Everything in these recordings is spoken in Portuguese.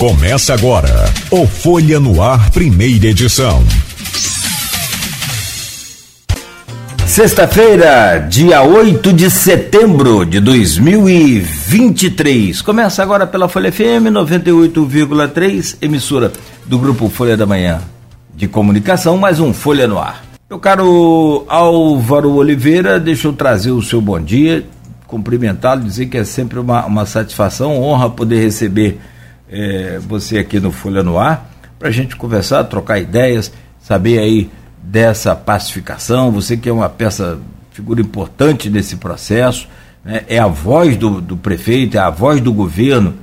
Começa agora o Folha no Ar, primeira edição. Sexta-feira, dia 8 de setembro de 2023. Começa agora pela Folha FM 98,3, emissora do grupo Folha da Manhã de Comunicação, mais um Folha no Ar. Meu caro Álvaro Oliveira, deixa eu trazer o seu bom dia, cumprimentá-lo, dizer que é sempre uma, uma satisfação, honra poder receber é, você aqui no Folha no Ar, para a gente conversar, trocar ideias, saber aí dessa pacificação. Você que é uma peça, figura importante nesse processo, né? é a voz do, do prefeito, é a voz do governo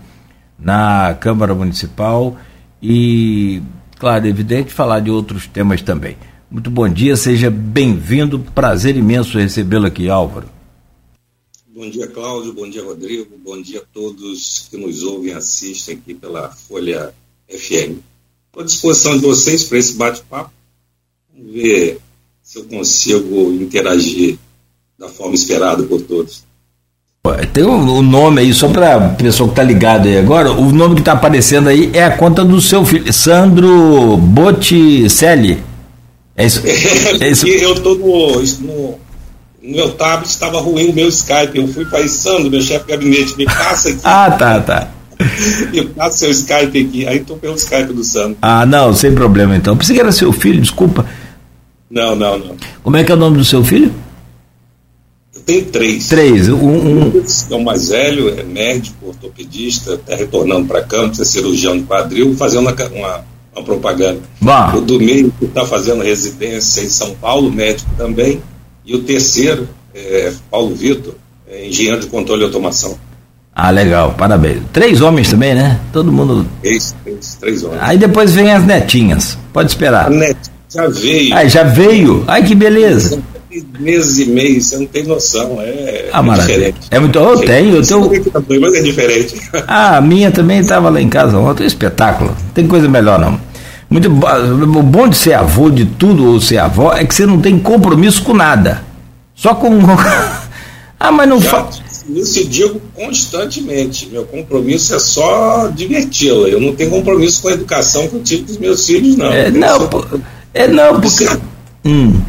na Câmara Municipal e, claro, é evidente, falar de outros temas também. Muito bom dia, seja bem-vindo, prazer imenso recebê-lo aqui, Álvaro. Bom dia, Cláudio. Bom dia, Rodrigo. Bom dia a todos que nos ouvem e assistem aqui pela Folha FM. Estou à disposição de vocês para esse bate-papo. Vamos ver se eu consigo interagir da forma esperada por todos. Tem o um, um nome aí, só para a pessoa que está ligada aí agora, o nome que está aparecendo aí é a conta do seu filho, Sandro Botticelli. É isso? É, é isso? Eu estou no, no meu tablet estava ruim o meu Skype. Eu fui para Sandro, meu chefe de gabinete, me passa aqui. ah, tá, tá. me passa seu Skype aqui. Aí estou pelo Skype do Sandro. Ah, não, sem problema então. Pensei que era seu filho, desculpa. Não, não, não. Como é que é o nome do seu filho? Eu tenho três. Três. Um, um... É o mais velho, é médico, ortopedista, está retornando para Campos, é cirurgião de quadril, fazendo uma, uma, uma propaganda. Bah. O do meio está fazendo residência em São Paulo, médico também e o terceiro, é, Paulo Vitor, é engenheiro de controle e automação. Ah, legal, parabéns. Três homens também, né? Todo mundo. Três, três, três homens. Aí depois vem as netinhas. Pode esperar. A netinha já veio. Ah, já veio? Ai, que beleza. Meses e meses, você não tem noção. É, ah, é diferente. É muito. Eu tenho, eu tenho. Mas é diferente. Ah, a minha também estava lá em casa ontem. Espetáculo. Não tem coisa melhor, não. Muito o bom de ser avô de tudo ou ser avó é que você não tem compromisso com nada. Só com. ah, mas não faz. Isso eu digo constantemente. Meu compromisso é só diverti-la. Eu não tenho compromisso com a educação que eu tive dos meus filhos, não. É, não, é, não, porque. Hum.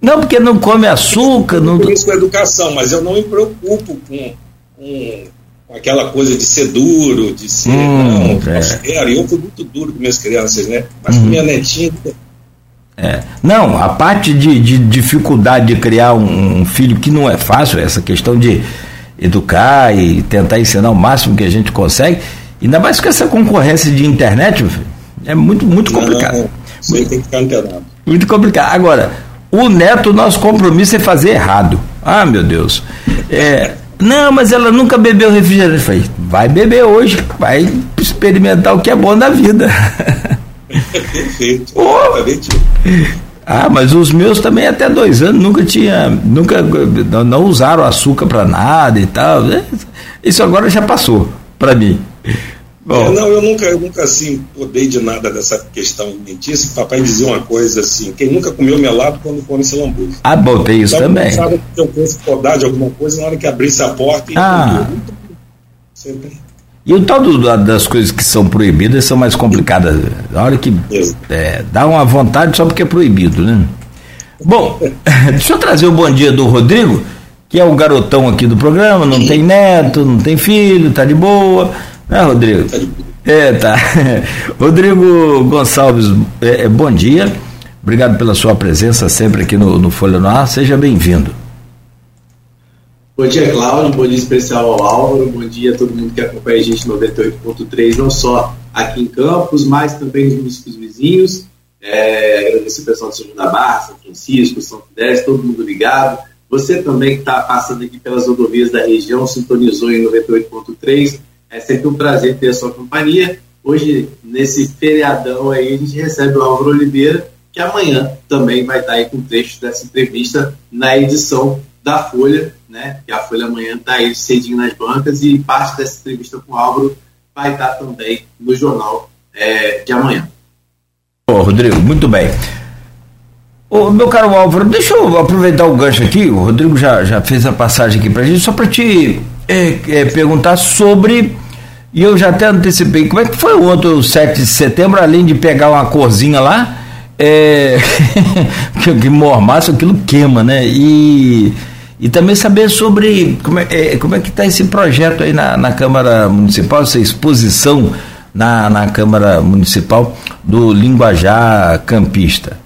Não, porque não come açúcar. Não compromisso com a educação, mas eu não me preocupo com, com aquela coisa de ser duro, de ser. Hum, não, é. eu fui muito duro com minhas crianças, né? Mas com hum. minha netinha. É. Não, a parte de, de, dificuldade de criar um, um, filho que não é fácil, essa questão de educar e tentar ensinar o máximo que a gente consegue, ainda mais com essa concorrência de internet, é muito, muito complicado. Não, você muito, tem que ficar antenado. Muito complicado. Agora, o neto, nosso compromisso é fazer errado. Ah, meu Deus. É, não, mas ela nunca bebeu refrigerante. Eu falei, vai beber hoje, vai experimentar o que é bom da vida. Perfeito. Oh. Ah, mas os meus também até dois anos nunca tinha, nunca não, não usaram açúcar para nada e tal. Isso agora já passou para mim. Bom. É, não, eu nunca, eu nunca assim podei de nada dessa questão alimentícia. Papai dizia uma coisa assim: quem nunca comeu melado quando come seu hambúrguer. Ah, bom, tem isso então, também. Sabe que eu fosse podar de alguma coisa na hora que abrisse a porta e ah. Sempre. E o tal do, das coisas que são proibidas são mais complicadas. Na hora que é, dá uma vontade só porque é proibido, né? Bom, deixa eu trazer o bom dia do Rodrigo, que é o garotão aqui do programa, não tem neto, não tem filho, tá de boa. Né, Rodrigo? É, tá. Rodrigo Gonçalves, é, é, bom dia. Obrigado pela sua presença sempre aqui no, no Folha no Ar. Seja bem-vindo. Bom dia, Cláudio. Bom dia especial ao Álvaro. Bom dia a todo mundo que acompanha a gente no 98.3, não só aqui em Campos, mas também nos municípios vizinhos. É, agradecer o pessoal de São da Barra, São Francisco, São Fidélis, todo mundo ligado. Você também que está passando aqui pelas rodovias da região, sintonizou em 98.3. É sempre um prazer ter a sua companhia. Hoje, nesse feriadão aí, a gente recebe o Álvaro Oliveira, que amanhã também vai estar aí com trechos dessa entrevista na edição da Folha, né? Que a Folha amanhã está aí cedinho nas bancas e parte dessa entrevista com o Álvaro vai estar também no jornal é, de amanhã. Ô, Rodrigo, muito bem. Ô, meu caro Álvaro, deixa eu aproveitar o gancho aqui, o Rodrigo já, já fez a passagem aqui para gente, só para te é, é, perguntar sobre E eu já até antecipei, como é que foi o 7 de setembro, além de pegar uma corzinha lá, é, que mormaço, aquilo queima, né? E, e também saber sobre como é, é como é que está esse projeto aí na, na Câmara Municipal, essa exposição na, na Câmara Municipal do linguajar campista.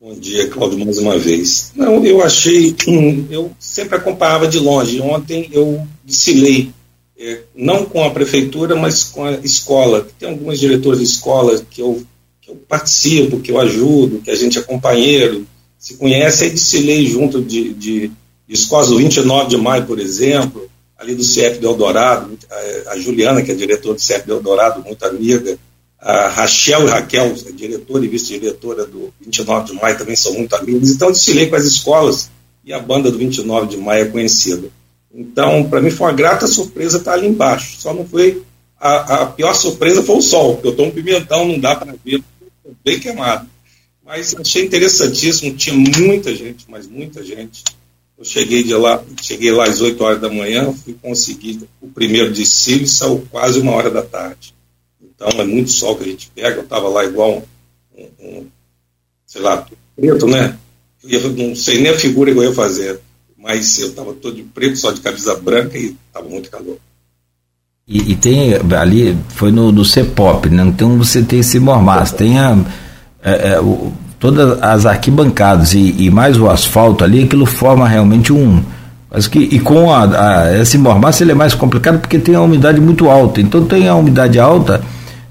Bom dia, Cláudio, mais uma vez. Não, eu achei, hum, eu sempre acompanhava de longe. Ontem eu desfilei, é, não com a prefeitura, mas com a escola. Tem alguns diretores de escola que eu, que eu participo, que eu ajudo, que a gente é companheiro, se conhece, aí desfilei junto de, de, de escolas do 29 de maio, por exemplo, ali do CF de Eldorado, a, a Juliana, que é diretora do CF de Eldorado, muito amiga, a Rachel e Raquel, diretora e vice-diretora do 29 de maio, também são muito amigos. Então, desfilei com as escolas e a banda do 29 de maio é conhecida. Então, para mim foi uma grata surpresa estar ali embaixo. Só não foi. A, a pior surpresa foi o sol, porque eu estou um pimentão, não dá para ver, bem queimado. Mas achei interessantíssimo, tinha muita gente, mas muita gente. Eu cheguei de lá, cheguei lá às 8 horas da manhã, fui conseguir o primeiro desfile, saiu quase uma hora da tarde. Então é muito sol que a gente pega. Eu estava lá igual um, um, sei lá, preto, né? Eu não sei nem a figura que eu ia fazer, mas eu estava todo de preto, só de camisa branca e estava muito calor. E, e, tem ali, foi no, no CEPOP, né? Então você tem esse mormaço, tem a, é, é, o, todas as arquibancadas e, e, mais o asfalto ali, aquilo forma realmente um, mas que, e com a, a, esse mormaço ele é mais complicado porque tem a umidade muito alta. Então tem a umidade alta,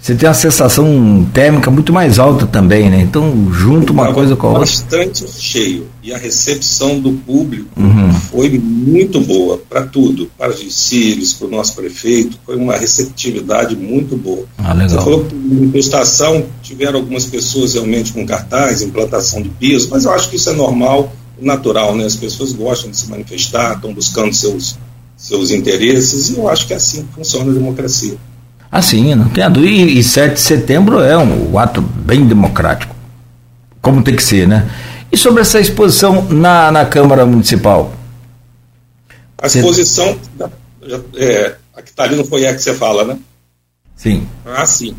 você tem uma sensação térmica muito mais alta também, né? Então, junto uma coisa com a outra. Bastante cheio. E a recepção do público uhum. foi muito boa para tudo. Para os desfiles, para o nosso prefeito. Foi uma receptividade muito boa. Ah, legal. Você falou que na manifestação tiveram algumas pessoas realmente com cartaz, implantação de piso, mas eu acho que isso é normal, natural, né? As pessoas gostam de se manifestar, estão buscando seus, seus interesses, e eu acho que é assim que funciona a democracia. Assim, não tem a dúvida. E, e 7 de setembro é um, um ato bem democrático, como tem que ser, né? E sobre essa exposição na, na Câmara Municipal? A exposição, é, a que está ali no foyer que você fala, né? Sim. Ah, sim.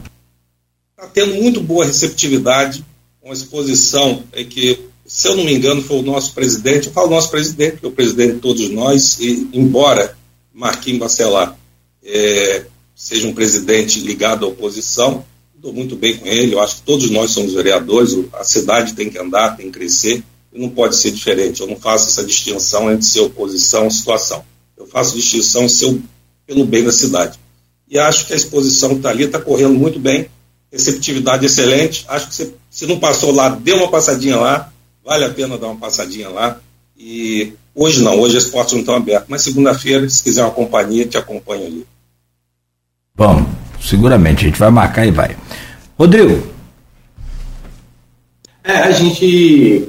Está tendo muito boa receptividade, uma exposição é que, se eu não me engano, foi o nosso presidente, eu falo nosso presidente, que é o presidente de todos nós, e embora Marquinhos Bacelar é, seja um presidente ligado à oposição. Estou muito bem com ele, eu acho que todos nós somos vereadores, a cidade tem que andar, tem que crescer, e não pode ser diferente. Eu não faço essa distinção entre ser oposição e situação. Eu faço distinção ser pelo bem da cidade. E acho que a exposição que está ali está correndo muito bem, receptividade excelente. Acho que você, se não passou lá, dê uma passadinha lá, vale a pena dar uma passadinha lá. E hoje não, hoje as portas não estão abertas, mas segunda-feira, se quiser uma companhia, te acompanho ali. Vamos, seguramente, a gente vai marcar e vai. Rodrigo. É, a gente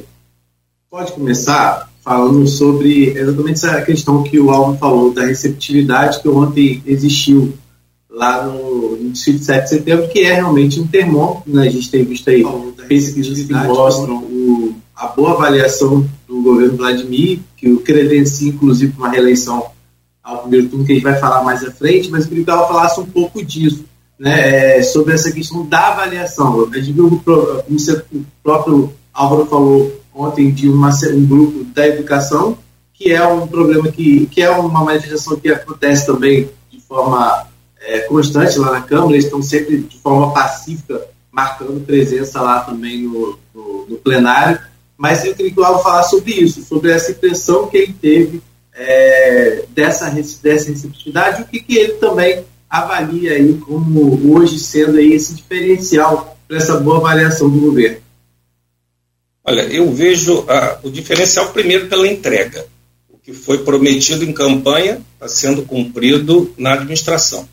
pode começar falando sobre exatamente essa questão que o Alvo falou, da receptividade que ontem existiu lá no, no Distrito 7 de Setembro, que é realmente um termômetro, né? a gente tem visto aí pesquisas que mostram o, a boa avaliação do governo Vladimir, que o credencia, inclusive, uma reeleição ao primeiro turno, que a gente vai falar mais à frente, mas eu queria que ela falasse um pouco disso, né, é, sobre essa questão da avaliação. A gente viu, como o próprio Álvaro falou ontem, de uma, um grupo da educação, que é um problema que, que é uma manifestação que acontece também de forma é, constante lá na Câmara, eles estão sempre de forma pacífica marcando presença lá também no, no, no plenário, mas eu queria que o Álvaro falasse sobre isso, sobre essa impressão que ele teve é, dessa, dessa receptividade, o que, que ele também avalia aí como hoje sendo aí esse diferencial para essa boa avaliação do governo? Olha, eu vejo o diferencial primeiro pela entrega. O que foi prometido em campanha está sendo cumprido na administração.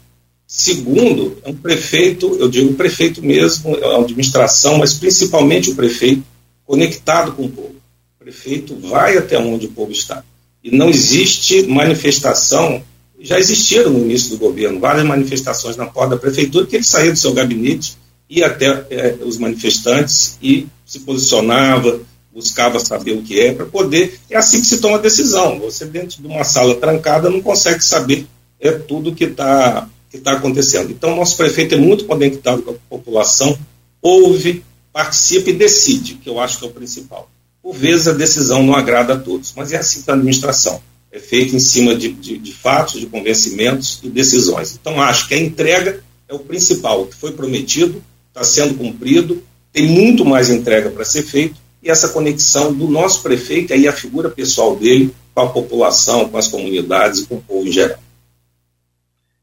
Segundo, é um prefeito, eu digo prefeito mesmo, é uma administração, mas principalmente o prefeito conectado com o povo. O prefeito vai até onde o povo está. E não existe manifestação, já existiram no início do governo várias manifestações na porta da prefeitura, que ele saía do seu gabinete, ia até é, os manifestantes e se posicionava, buscava saber o que é, para poder. É assim que se toma decisão. Você, dentro de uma sala trancada, não consegue saber é tudo que está que tá acontecendo. Então, nosso prefeito é muito conectado com a população, ouve, participa e decide, que eu acho que é o principal. Por vezes a decisão não agrada a todos, mas é assim que a administração é feita em cima de, de, de fatos, de convencimentos e decisões. Então, acho que a entrega é o principal. O que foi prometido está sendo cumprido, tem muito mais entrega para ser feito, e essa conexão do nosso prefeito e a figura pessoal dele com a população, com as comunidades e com o povo em geral.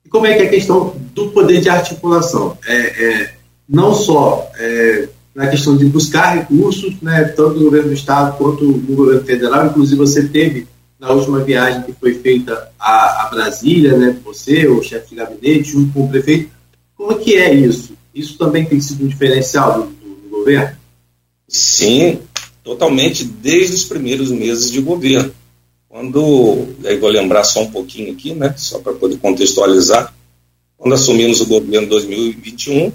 E como é que é a questão do poder de articulação? É, é não só é, na questão de buscar recursos, né, tanto no governo do Estado quanto no governo federal, inclusive você teve na última viagem que foi feita a, a Brasília, né, você, o chefe de gabinete, junto com o prefeito, como que é isso? Isso também tem sido um diferencial do, do, do governo? Sim, totalmente desde os primeiros meses de governo. Quando, aí vou lembrar só um pouquinho aqui, né, só para poder contextualizar, quando assumimos o governo em 2021,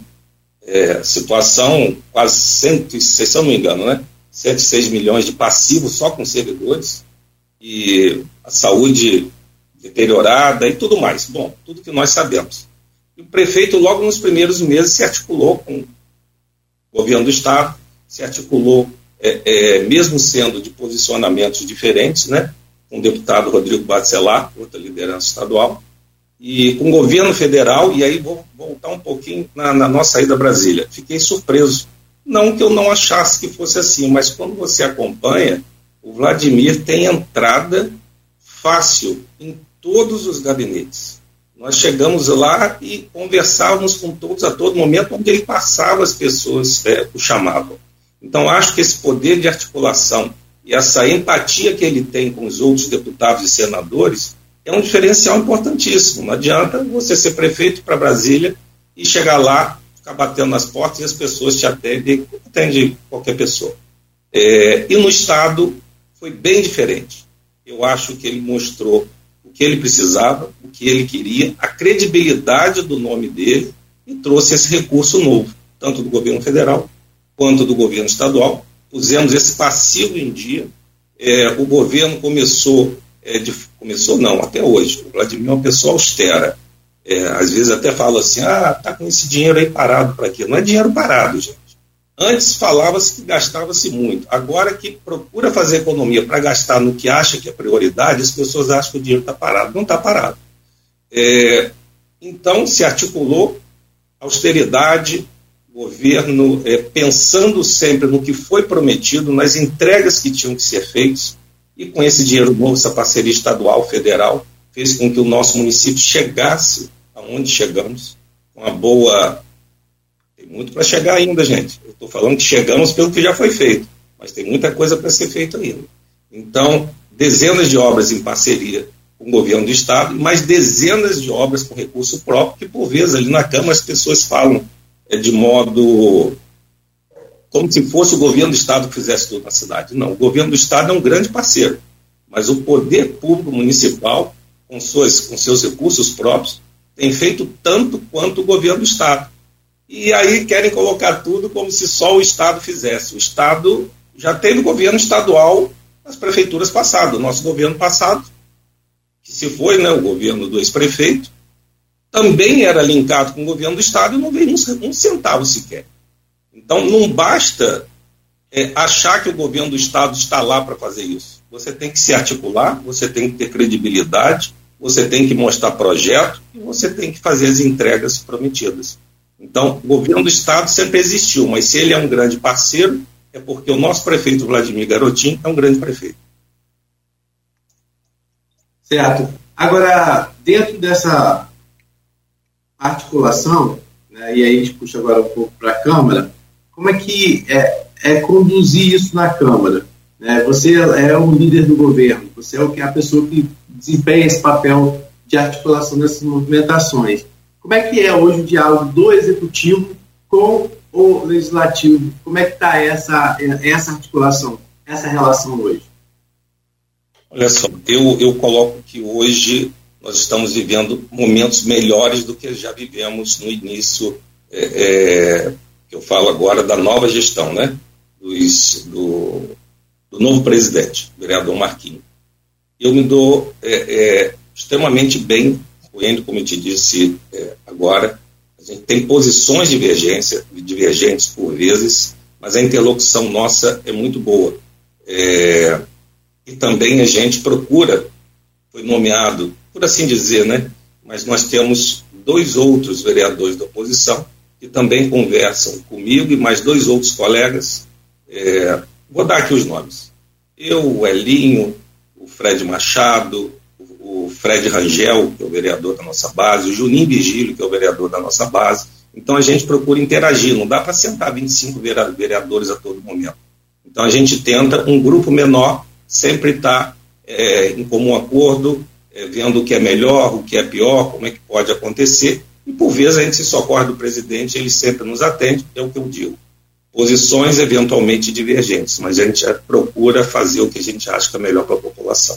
é, situação quase 106, se eu não me engano, né, 106 milhões de passivos só com servidores e a saúde deteriorada e tudo mais. Bom, tudo que nós sabemos. E o prefeito, logo nos primeiros meses, se articulou com o governo do Estado, se articulou, é, é, mesmo sendo de posicionamentos diferentes, né, com o deputado Rodrigo Bacelar, outra liderança estadual, e com o governo federal, e aí vou voltar um pouquinho na, na nossa ida a Brasília. Fiquei surpreso. Não que eu não achasse que fosse assim, mas quando você acompanha, o Vladimir tem entrada fácil em todos os gabinetes. Nós chegamos lá e conversávamos com todos a todo momento, onde ele passava, as pessoas é, o chamavam. Então, acho que esse poder de articulação e essa empatia que ele tem com os outros deputados e senadores é um diferencial importantíssimo. Não adianta você ser prefeito para Brasília e chegar lá, ficar batendo nas portas e as pessoas te atendem, atende qualquer pessoa. É, e no Estado foi bem diferente. Eu acho que ele mostrou que ele precisava, o que ele queria, a credibilidade do nome dele e trouxe esse recurso novo, tanto do governo federal quanto do governo estadual. Pusemos esse passivo em dia. É, o governo começou, é, de, começou não, até hoje. O Vladimir é uma pessoa austera. É, às vezes até fala assim, ah, tá com esse dinheiro aí parado para quê? Não é dinheiro parado, gente. Antes falava-se que gastava-se muito. Agora que procura fazer economia para gastar no que acha que é prioridade, as pessoas acham que o dinheiro está parado. Não está parado. É, então se articulou austeridade, governo é, pensando sempre no que foi prometido, nas entregas que tinham que ser feitas, e com esse dinheiro novo, essa parceria estadual, federal, fez com que o nosso município chegasse aonde chegamos, com uma boa tem muito para chegar ainda, gente. Eu estou falando que chegamos pelo que já foi feito, mas tem muita coisa para ser feita ainda. Então, dezenas de obras em parceria com o governo do Estado, mais dezenas de obras com recurso próprio, que por vezes ali na Câmara as pessoas falam é, de modo como se fosse o governo do Estado que fizesse tudo na cidade. Não, o governo do Estado é um grande parceiro, mas o poder público municipal, com, suas, com seus recursos próprios, tem feito tanto quanto o governo do Estado e aí querem colocar tudo como se só o Estado fizesse. O Estado já teve governo estadual nas prefeituras passadas. O nosso governo passado, que se foi né, o governo do ex-prefeito, também era linkado com o governo do Estado e não veio um, um centavo sequer. Então não basta é, achar que o governo do Estado está lá para fazer isso. Você tem que se articular, você tem que ter credibilidade, você tem que mostrar projeto e você tem que fazer as entregas prometidas. Então, o governo do Estado sempre existiu, mas se ele é um grande parceiro, é porque o nosso prefeito Vladimir Garotinho é um grande prefeito. Certo. Agora, dentro dessa articulação, né, e aí a gente puxa agora um pouco para a Câmara, como é que é, é conduzir isso na Câmara? Né? Você é o líder do governo, você é o que é a pessoa que desempenha esse papel de articulação dessas movimentações. Como é que é hoje o diálogo do executivo com o legislativo? Como é que está essa, essa articulação, essa relação hoje? Olha só, eu, eu coloco que hoje nós estamos vivendo momentos melhores do que já vivemos no início, é, é, eu falo agora da nova gestão, né? Dos, do, do novo presidente, vereador Marquinhos. Eu me dou é, é extremamente bem Coelho, como eu te disse é, agora, a gente tem posições divergência, divergentes por vezes, mas a interlocução nossa é muito boa. É, e também a gente procura, foi nomeado, por assim dizer, né? Mas nós temos dois outros vereadores da oposição que também conversam comigo e mais dois outros colegas. É, vou dar aqui os nomes. Eu, o Elinho, o Fred Machado, o Fred Rangel, que é o vereador da nossa base, o Juninho Vigílio, que é o vereador da nossa base. Então a gente procura interagir, não dá para sentar 25 vereadores a todo momento. Então a gente tenta um grupo menor sempre estar tá, é, em comum acordo, é, vendo o que é melhor, o que é pior, como é que pode acontecer. E por vezes a gente se socorre do presidente, ele sempre nos atende, é o que eu digo. Posições eventualmente divergentes, mas a gente procura fazer o que a gente acha que é melhor para a população.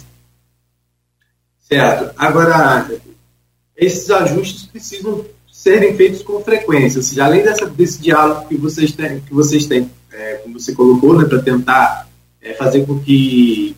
Certo. Agora, esses ajustes precisam serem feitos com frequência, ou seja, além dessa, desse diálogo que vocês têm, que vocês têm é, como você colocou, né, para tentar é, fazer com que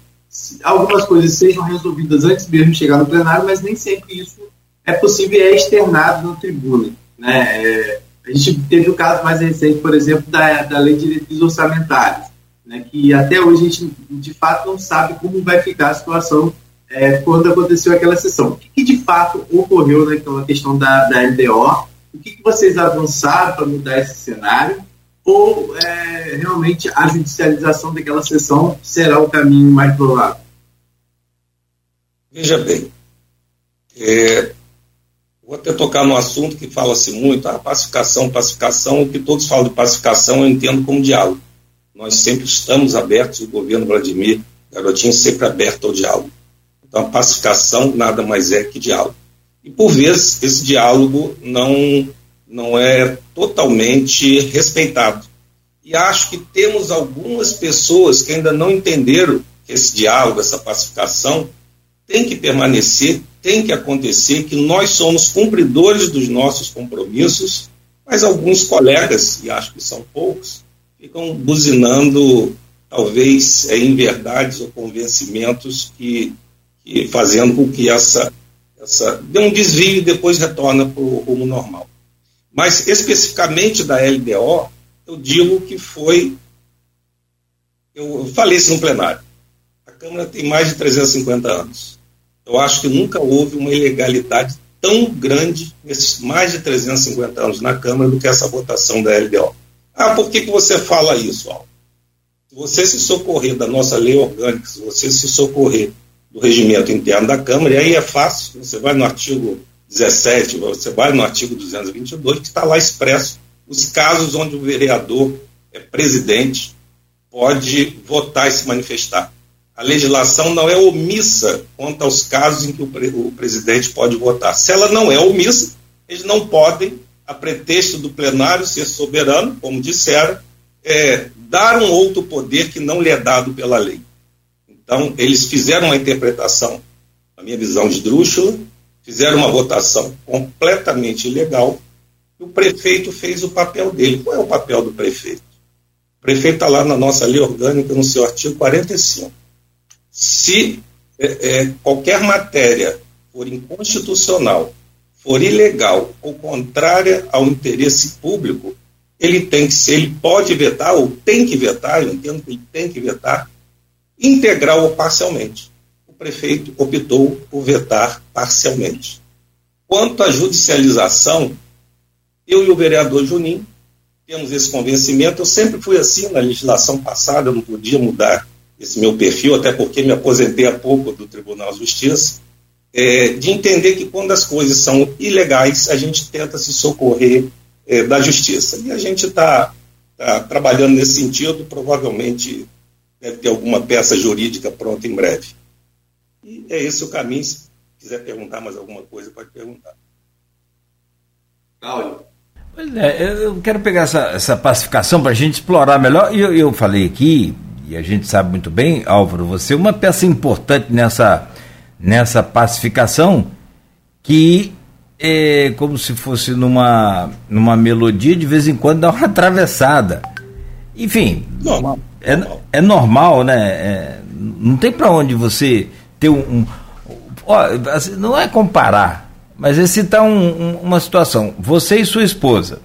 algumas coisas sejam resolvidas antes mesmo de chegar no plenário, mas nem sempre isso é possível e é externado na tribuna. Né? É, a gente teve o caso mais recente, por exemplo, da, da lei de diretrizes orçamentárias, né, que até hoje a gente, de fato, não sabe como vai ficar a situação é, quando aconteceu aquela sessão. O que, que de fato ocorreu naquela questão da, da LDO? O que, que vocês avançaram para mudar esse cenário? Ou é, realmente a judicialização daquela sessão será o caminho mais provável? Veja bem, é, vou até tocar no assunto que fala-se muito, a pacificação, pacificação, o que todos falam de pacificação eu entendo como diálogo. Nós sempre estamos abertos, o governo Vladimir Garotinho sempre aberto ao diálogo. Então, a pacificação nada mais é que diálogo. E, por vezes, esse diálogo não, não é totalmente respeitado. E acho que temos algumas pessoas que ainda não entenderam que esse diálogo, essa pacificação, tem que permanecer, tem que acontecer, que nós somos cumpridores dos nossos compromissos, mas alguns colegas, e acho que são poucos, ficam buzinando, talvez, é, em verdades ou convencimentos que e fazendo com que essa, essa dê um desvio e depois retorna para o rumo normal. Mas especificamente da LDO, eu digo que foi. Eu falei isso no plenário. A Câmara tem mais de 350 anos. Eu acho que nunca houve uma ilegalidade tão grande nesses mais de 350 anos na Câmara do que essa votação da LDO. Ah, por que, que você fala isso, Al? Se você se socorrer da nossa lei orgânica, se você se socorrer do regimento interno da Câmara, e aí é fácil, você vai no artigo 17, você vai no artigo 222, que está lá expresso os casos onde o vereador é presidente pode votar e se manifestar. A legislação não é omissa quanto aos casos em que o, pre o presidente pode votar. Se ela não é omissa, eles não podem, a pretexto do plenário ser soberano, como disseram, é, dar um outro poder que não lhe é dado pela lei. Então, eles fizeram uma interpretação, na minha visão, esdrúxula, fizeram uma votação completamente ilegal, e o prefeito fez o papel dele. Qual é o papel do prefeito? O prefeito está lá na nossa lei orgânica, no seu artigo 45. Se é, é, qualquer matéria for inconstitucional, for ilegal ou contrária ao interesse público, ele tem que ser, ele pode vetar ou tem que vetar, eu entendo que ele tem que vetar, integral ou parcialmente. O prefeito optou por vetar parcialmente. Quanto à judicialização, eu e o vereador Juninho temos esse convencimento. Eu sempre fui assim na legislação passada, eu não podia mudar esse meu perfil, até porque me aposentei há pouco do Tribunal de Justiça, é, de entender que quando as coisas são ilegais, a gente tenta se socorrer é, da justiça. E a gente está tá trabalhando nesse sentido, provavelmente deve ter alguma peça jurídica pronta em breve. E é esse o caminho. Se quiser perguntar mais alguma coisa, pode perguntar. Cláudio. Pois é, eu quero pegar essa, essa pacificação para a gente explorar melhor. E eu, eu falei aqui, e a gente sabe muito bem, Álvaro, você é uma peça importante nessa, nessa pacificação que é como se fosse numa, numa melodia, de vez em quando dá uma atravessada. Enfim, normal. É, é normal, né? É, não tem para onde você ter um. um ó, assim, não é comparar, Mas é citar um, um, uma situação, você e sua esposa.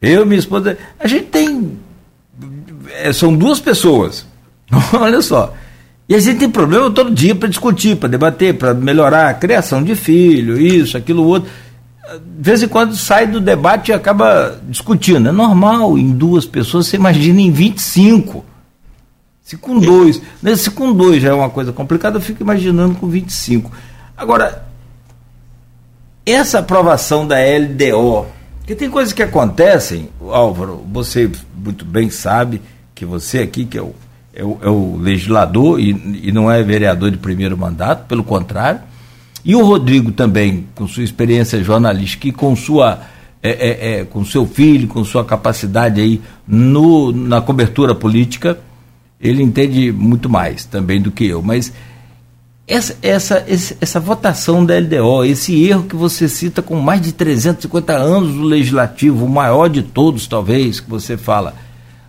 Eu e minha esposa, a gente tem. É, são duas pessoas. Olha só. E a gente tem problema todo dia para discutir, para debater, para melhorar a criação de filho, isso, aquilo, outro. De vez em quando sai do debate e acaba discutindo. É normal, em duas pessoas, você imagina em 25. Se com dois, né, se com dois já é uma coisa complicada, eu fico imaginando com 25. Agora, essa aprovação da LDO, que tem coisas que acontecem, Álvaro, você muito bem sabe que você aqui, que é o é o, é o legislador e, e, não é vereador de primeiro mandato, pelo contrário. E o Rodrigo também, com sua experiência jornalística e com sua é, é, é, com seu filho, com sua capacidade aí no, na cobertura política, ele entende muito mais também do que eu. Mas essa, essa, essa votação da LDO, esse erro que você cita com mais de 350 anos do legislativo, o maior de todos, talvez, que você fala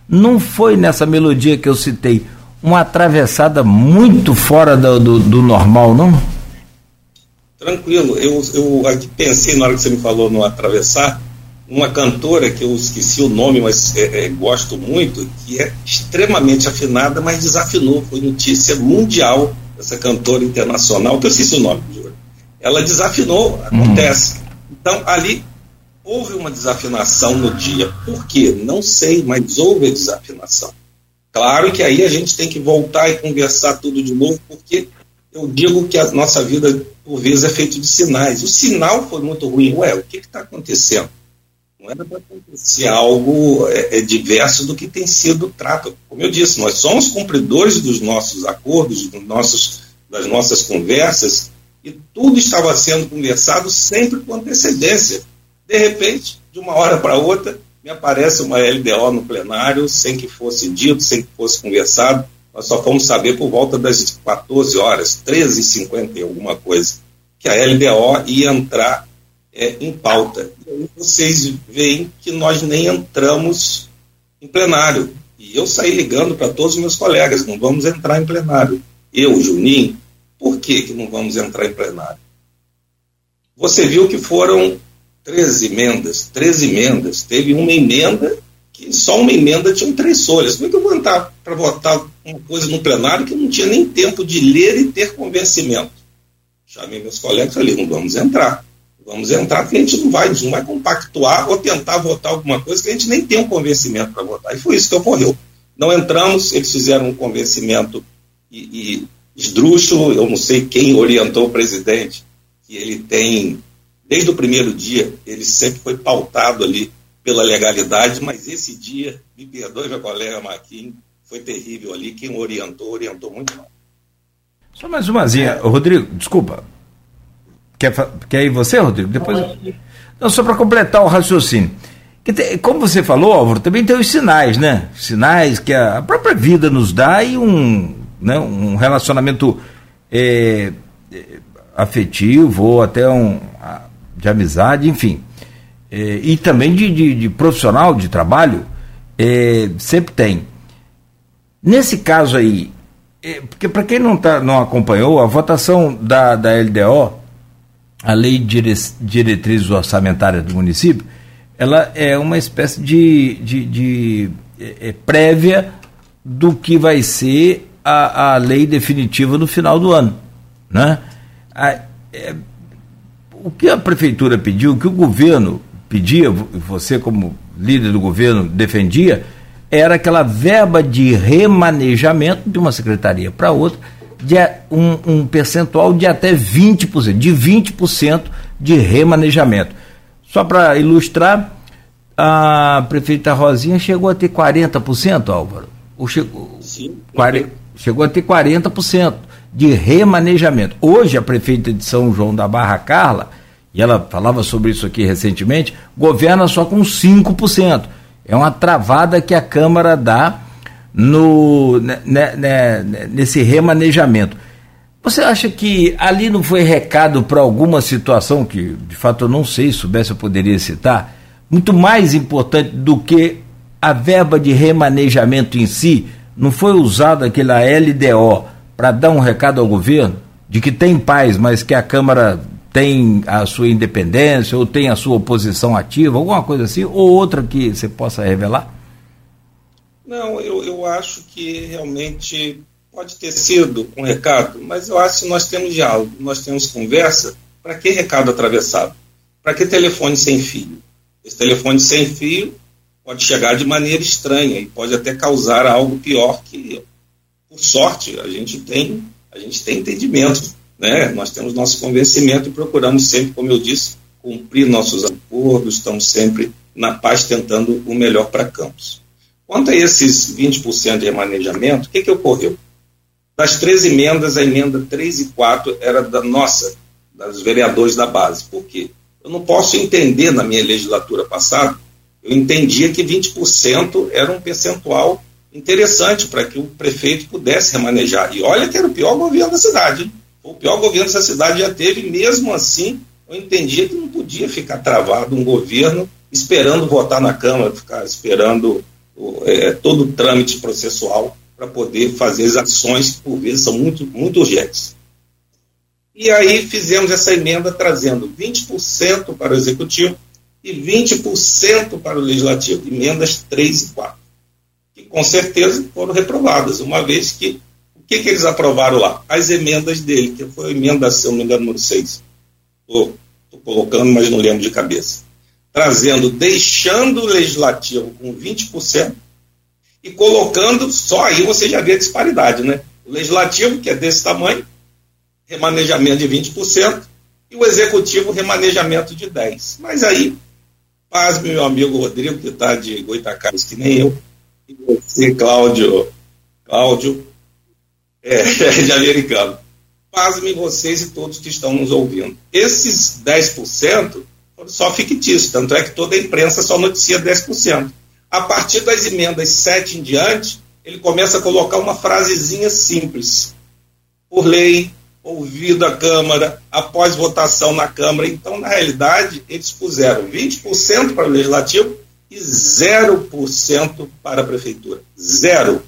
não foi nessa melodia que eu citei uma atravessada muito fora do, do, do normal, não? Tranquilo, eu, eu pensei na hora que você me falou no atravessar, uma cantora que eu esqueci o nome, mas é, é, gosto muito, que é extremamente afinada, mas desafinou. Foi notícia mundial, essa cantora internacional, que eu esqueci o nome, ela desafinou, acontece. Hum. Então, ali houve uma desafinação no dia. Por quê? Não sei, mas houve a desafinação. Claro que aí a gente tem que voltar e conversar tudo de novo, porque eu digo que a nossa vida, por vezes, é feita de sinais. O sinal foi muito ruim. Ué, o que está acontecendo? Não era para acontecer algo é, é, diverso do que tem sido trato. Como eu disse, nós somos cumpridores dos nossos acordos, dos nossos, das nossas conversas, e tudo estava sendo conversado sempre com antecedência. De repente, de uma hora para outra, me aparece uma LDO no plenário, sem que fosse dito, sem que fosse conversado. Nós só fomos saber por volta das 14 horas, 13h50 e alguma coisa, que a LDO ia entrar é, em pauta. E aí vocês veem que nós nem entramos em plenário. E eu saí ligando para todos os meus colegas, não vamos entrar em plenário. Eu, Juninho, por que, que não vamos entrar em plenário? Você viu que foram 13 emendas, 13 emendas, teve uma emenda que só uma emenda tinha três folhas. Como é que eu vou entrar para votar uma coisa no plenário que não tinha nem tempo de ler e ter convencimento? Chamei meus colegas e falei, não vamos entrar. Vamos entrar porque a gente não vai, não vai compactuar ou tentar votar alguma coisa que a gente nem tem um convencimento para votar. E foi isso que ocorreu. Não entramos, eles fizeram um convencimento e, e esdrúxulo, eu não sei quem orientou o presidente, que ele tem desde o primeiro dia, ele sempre foi pautado ali pela legalidade, mas esse dia, me perdoe meu colega Marquinhos, foi terrível ali. Quem orientou, orientou muito mal. Só mais umazinha, Rodrigo, desculpa. Quer, quer ir você, Rodrigo? Depois. Não, só para completar o raciocínio. Como você falou, Álvaro, também tem os sinais, né? Sinais que a própria vida nos dá e um, né, um relacionamento é, afetivo ou até um, de amizade, enfim, é, e também de, de, de, profissional, de trabalho, é, sempre tem. Nesse caso aí, é, porque para quem não, tá, não acompanhou, a votação da, da LDO, a Lei de Diretrizes Orçamentárias do Município, ela é uma espécie de, de, de é, é, prévia do que vai ser a, a lei definitiva no final do ano. Né? A, é, o que a prefeitura pediu, o que o governo pedia, você como líder do governo defendia, era aquela verba de remanejamento de uma secretaria para outra, de um, um, percentual de até 20%, de 20% de remanejamento. Só para ilustrar, a prefeita Rosinha chegou a ter 40%, Álvaro? Ou chegou, Sim. 40, chegou a ter 40% de remanejamento. Hoje, a prefeita de São João da Barra, Carla, e ela falava sobre isso aqui recentemente, governa só com 5%. É uma travada que a Câmara dá no, né, né, né, nesse remanejamento. Você acha que ali não foi recado para alguma situação que, de fato, eu não sei, se soubesse eu poderia citar, muito mais importante do que a verba de remanejamento em si, não foi usada aquela LDO para dar um recado ao governo de que tem paz, mas que a Câmara tem a sua independência ou tem a sua oposição ativa, alguma coisa assim, ou outra que você possa revelar? Não, eu, eu acho que realmente pode ter sido um recado, mas eu acho que nós temos diálogo, nós temos conversa. Para que recado atravessado? Para que telefone sem fio? Esse telefone sem fio pode chegar de maneira estranha e pode até causar algo pior que, por sorte, a gente tem, a gente tem entendimento, né? Nós temos nosso convencimento e procuramos sempre, como eu disse, cumprir nossos acordos, estamos sempre na paz tentando o melhor para Campos. Quanto a esses 20% de remanejamento, o que, que ocorreu? Das três emendas, a emenda 3 e 4 era da nossa, dos vereadores da base. Por quê? Eu não posso entender na minha legislatura passada, eu entendia que 20% era um percentual interessante para que o prefeito pudesse remanejar. E olha que era o pior governo da cidade. Hein? O pior governo dessa cidade já teve, mesmo assim, eu entendia que não podia ficar travado um governo esperando votar na Câmara, ficar esperando é, todo o trâmite processual para poder fazer as ações que, por vezes, são muito, muito urgentes. E aí fizemos essa emenda trazendo 20% para o Executivo e 20% para o Legislativo, emendas 3 e 4, que com certeza foram reprovadas, uma vez que o que, que eles aprovaram lá? As emendas dele, que foi a emenda, se eu não me engano, número 6. Estou colocando, mas não lembro de cabeça. Trazendo, deixando o Legislativo com 20%, e colocando, só aí você já vê a disparidade, né? O legislativo, que é desse tamanho, remanejamento de 20%, e o executivo, remanejamento de 10%. Mas aí, paz, meu amigo Rodrigo, que está de Goitacás, que nem eu, você, Cláudio, Cláudio, é, de americano. Pasmem vocês e todos que estão nos ouvindo. Esses 10% foram só fictícios, tanto é que toda a imprensa só noticia 10%. A partir das emendas 7 em diante, ele começa a colocar uma frasezinha simples. Por lei, ouvido a Câmara, após votação na Câmara. Então, na realidade, eles puseram 20% para o Legislativo e 0% para a Prefeitura. Zero.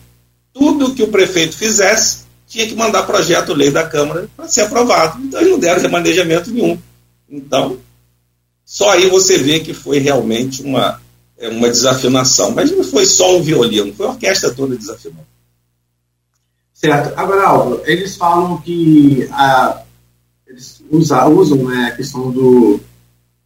Tudo que o prefeito fizesse tinha que mandar projeto lei da Câmara para ser aprovado. Então, eles não deram remanejamento nenhum. Então, só aí você vê que foi realmente uma é uma desafinação. Mas não foi só um violino, foi a orquestra toda desafinando. Certo. Agora, Álvaro, eles falam que a, eles usam, usam né, a questão do,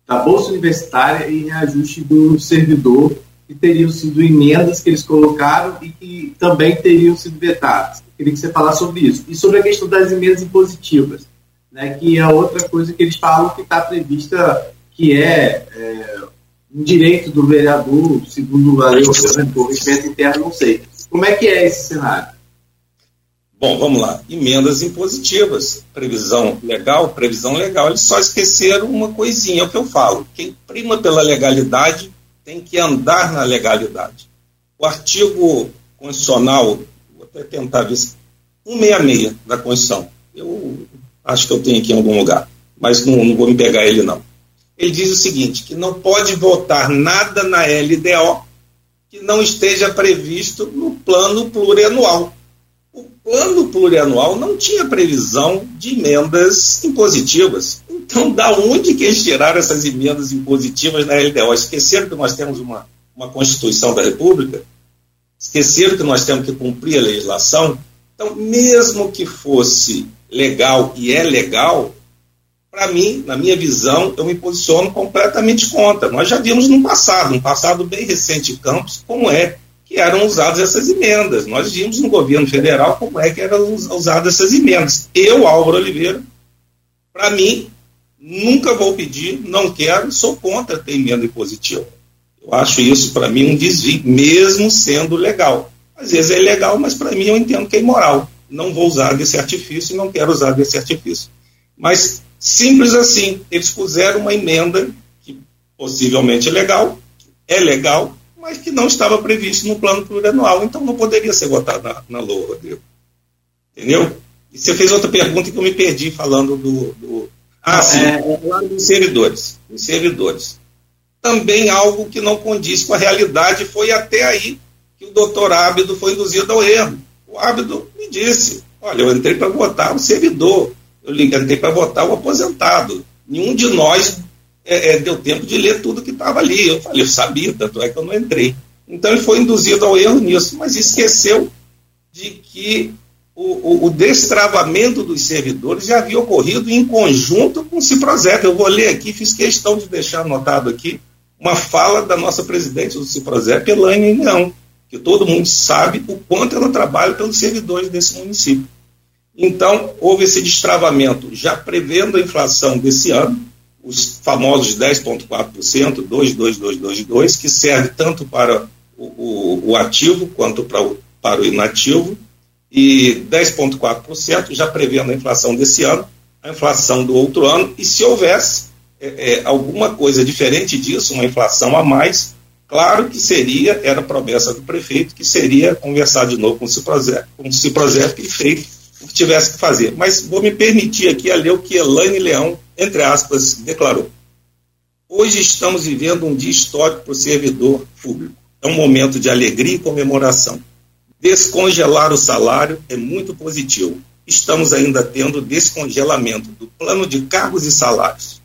da Bolsa Universitária e reajuste do servidor, que teriam sido emendas que eles colocaram e que também teriam sido vetadas. Queria que você falasse sobre isso. E sobre a questão das emendas impositivas, né, que é outra coisa que eles falam que está prevista, que é, é um direito do vereador, segundo a lei, corrigimento interno, não sei. Como é que é esse cenário? Bom, vamos lá. Emendas impositivas, previsão legal, previsão legal. Eles só esqueceram uma coisinha, é o que eu falo. Quem prima pela legalidade tem que andar na legalidade. O artigo constitucional, vou até tentar ver, 166 da Constituição. Eu acho que eu tenho aqui em algum lugar, mas não, não vou me pegar ele não ele diz o seguinte: que não pode votar nada na LDO que não esteja previsto no plano plurianual. O plano plurianual não tinha previsão de emendas impositivas. Então, da onde que eles tiraram essas emendas impositivas na LDO? Esqueceram que nós temos uma, uma Constituição da República? Esqueceram que nós temos que cumprir a legislação? Então, mesmo que fosse legal e é legal, para mim, na minha visão, eu me posiciono completamente contra. Nós já vimos no passado, um passado bem recente em Campos, como é que eram usadas essas emendas. Nós vimos no governo federal como é que eram usadas essas emendas. Eu, Álvaro Oliveira, para mim, nunca vou pedir, não quero, sou contra ter emenda impositiva. Eu acho isso, para mim, um desvio, mesmo sendo legal. Às vezes é legal, mas para mim eu entendo que é imoral. Não vou usar desse artifício não quero usar desse artifício. Mas Simples assim. Eles puseram uma emenda que possivelmente é legal, é legal, mas que não estava previsto no plano plurianual, então não poderia ser votado na, na LOA, Rodrigo. Entendeu? E você fez outra pergunta que eu me perdi falando do. do... Ah, sim, é... dos servidores. Dos servidores. Também algo que não condiz com a realidade, foi até aí que o doutor Ábido foi induzido ao erro. O Ábido me disse: olha, eu entrei para votar o servidor eu liguei para votar o aposentado. nenhum de nós é, é, deu tempo de ler tudo que estava ali. Eu falei, eu sabia, tanto é que eu não entrei. Então ele foi induzido ao erro nisso, mas esqueceu de que o, o, o destravamento dos servidores já havia ocorrido em conjunto com o Ciprozep. Eu vou ler aqui, fiz questão de deixar anotado aqui uma fala da nossa presidente do Ciprozep, Elaine Leão, que todo mundo sabe o quanto ela trabalha pelos servidores desse município. Então, houve esse destravamento, já prevendo a inflação desse ano, os famosos 10,4%, 22222, que serve tanto para o, o, o ativo quanto para o, para o inativo, e 10,4% já prevendo a inflação desse ano, a inflação do outro ano, e se houvesse é, é, alguma coisa diferente disso, uma inflação a mais, claro que seria, era promessa do prefeito, que seria conversar de novo com o Ciprozep, com o Ciprozep e feito tivesse que fazer. Mas vou me permitir aqui a ler o que Elaine Leão, entre aspas, declarou. Hoje estamos vivendo um dia histórico para o servidor público. É um momento de alegria e comemoração Descongelar o salário é muito positivo. Estamos ainda tendo descongelamento do plano de cargos e salários.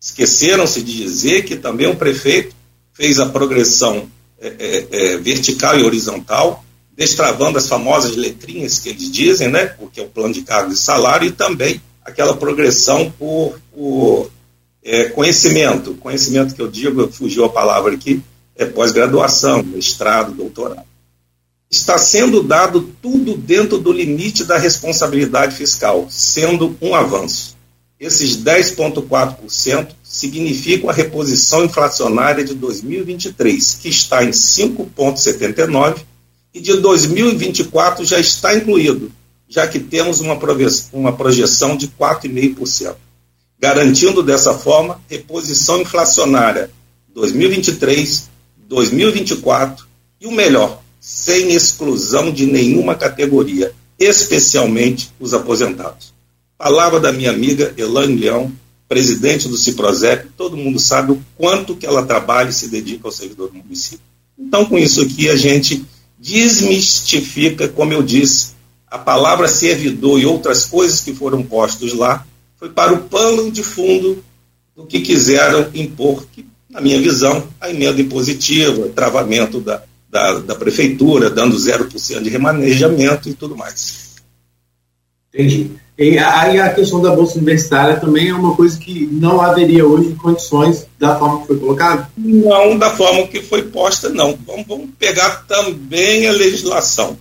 Esqueceram-se de dizer que também o prefeito fez a progressão é, é, é, vertical e horizontal, destravando as famosas letrinhas que eles dizem, né? Porque é o plano de cargos e salário, e também aquela progressão por, por é, conhecimento. Conhecimento que eu digo, fugiu a palavra aqui, é pós-graduação, mestrado, doutorado está sendo dado tudo dentro do limite da responsabilidade fiscal, sendo um avanço. Esses 10,4% significam a reposição inflacionária de 2023, que está em 5,79%, e de 2024 já está incluído, já que temos uma, uma projeção de 4,5%, garantindo dessa forma reposição inflacionária 2023, 2024 e o melhor, sem exclusão de nenhuma categoria, especialmente os aposentados. Palavra da minha amiga Elaine Leão, presidente do Ciprozep, todo mundo sabe o quanto que ela trabalha e se dedica ao servidor do município. Então, com isso aqui, a gente desmistifica, como eu disse, a palavra servidor e outras coisas que foram postos lá, foi para o pano de fundo do que quiseram impor, que, na minha visão, a emenda impositiva, travamento da, da, da prefeitura, dando 0% de remanejamento e tudo mais. Entendi. E aí a questão da bolsa universitária também é uma coisa que não haveria hoje condições da forma que foi colocada? Não da forma que foi posta, não. Vamos, vamos pegar também a legislação.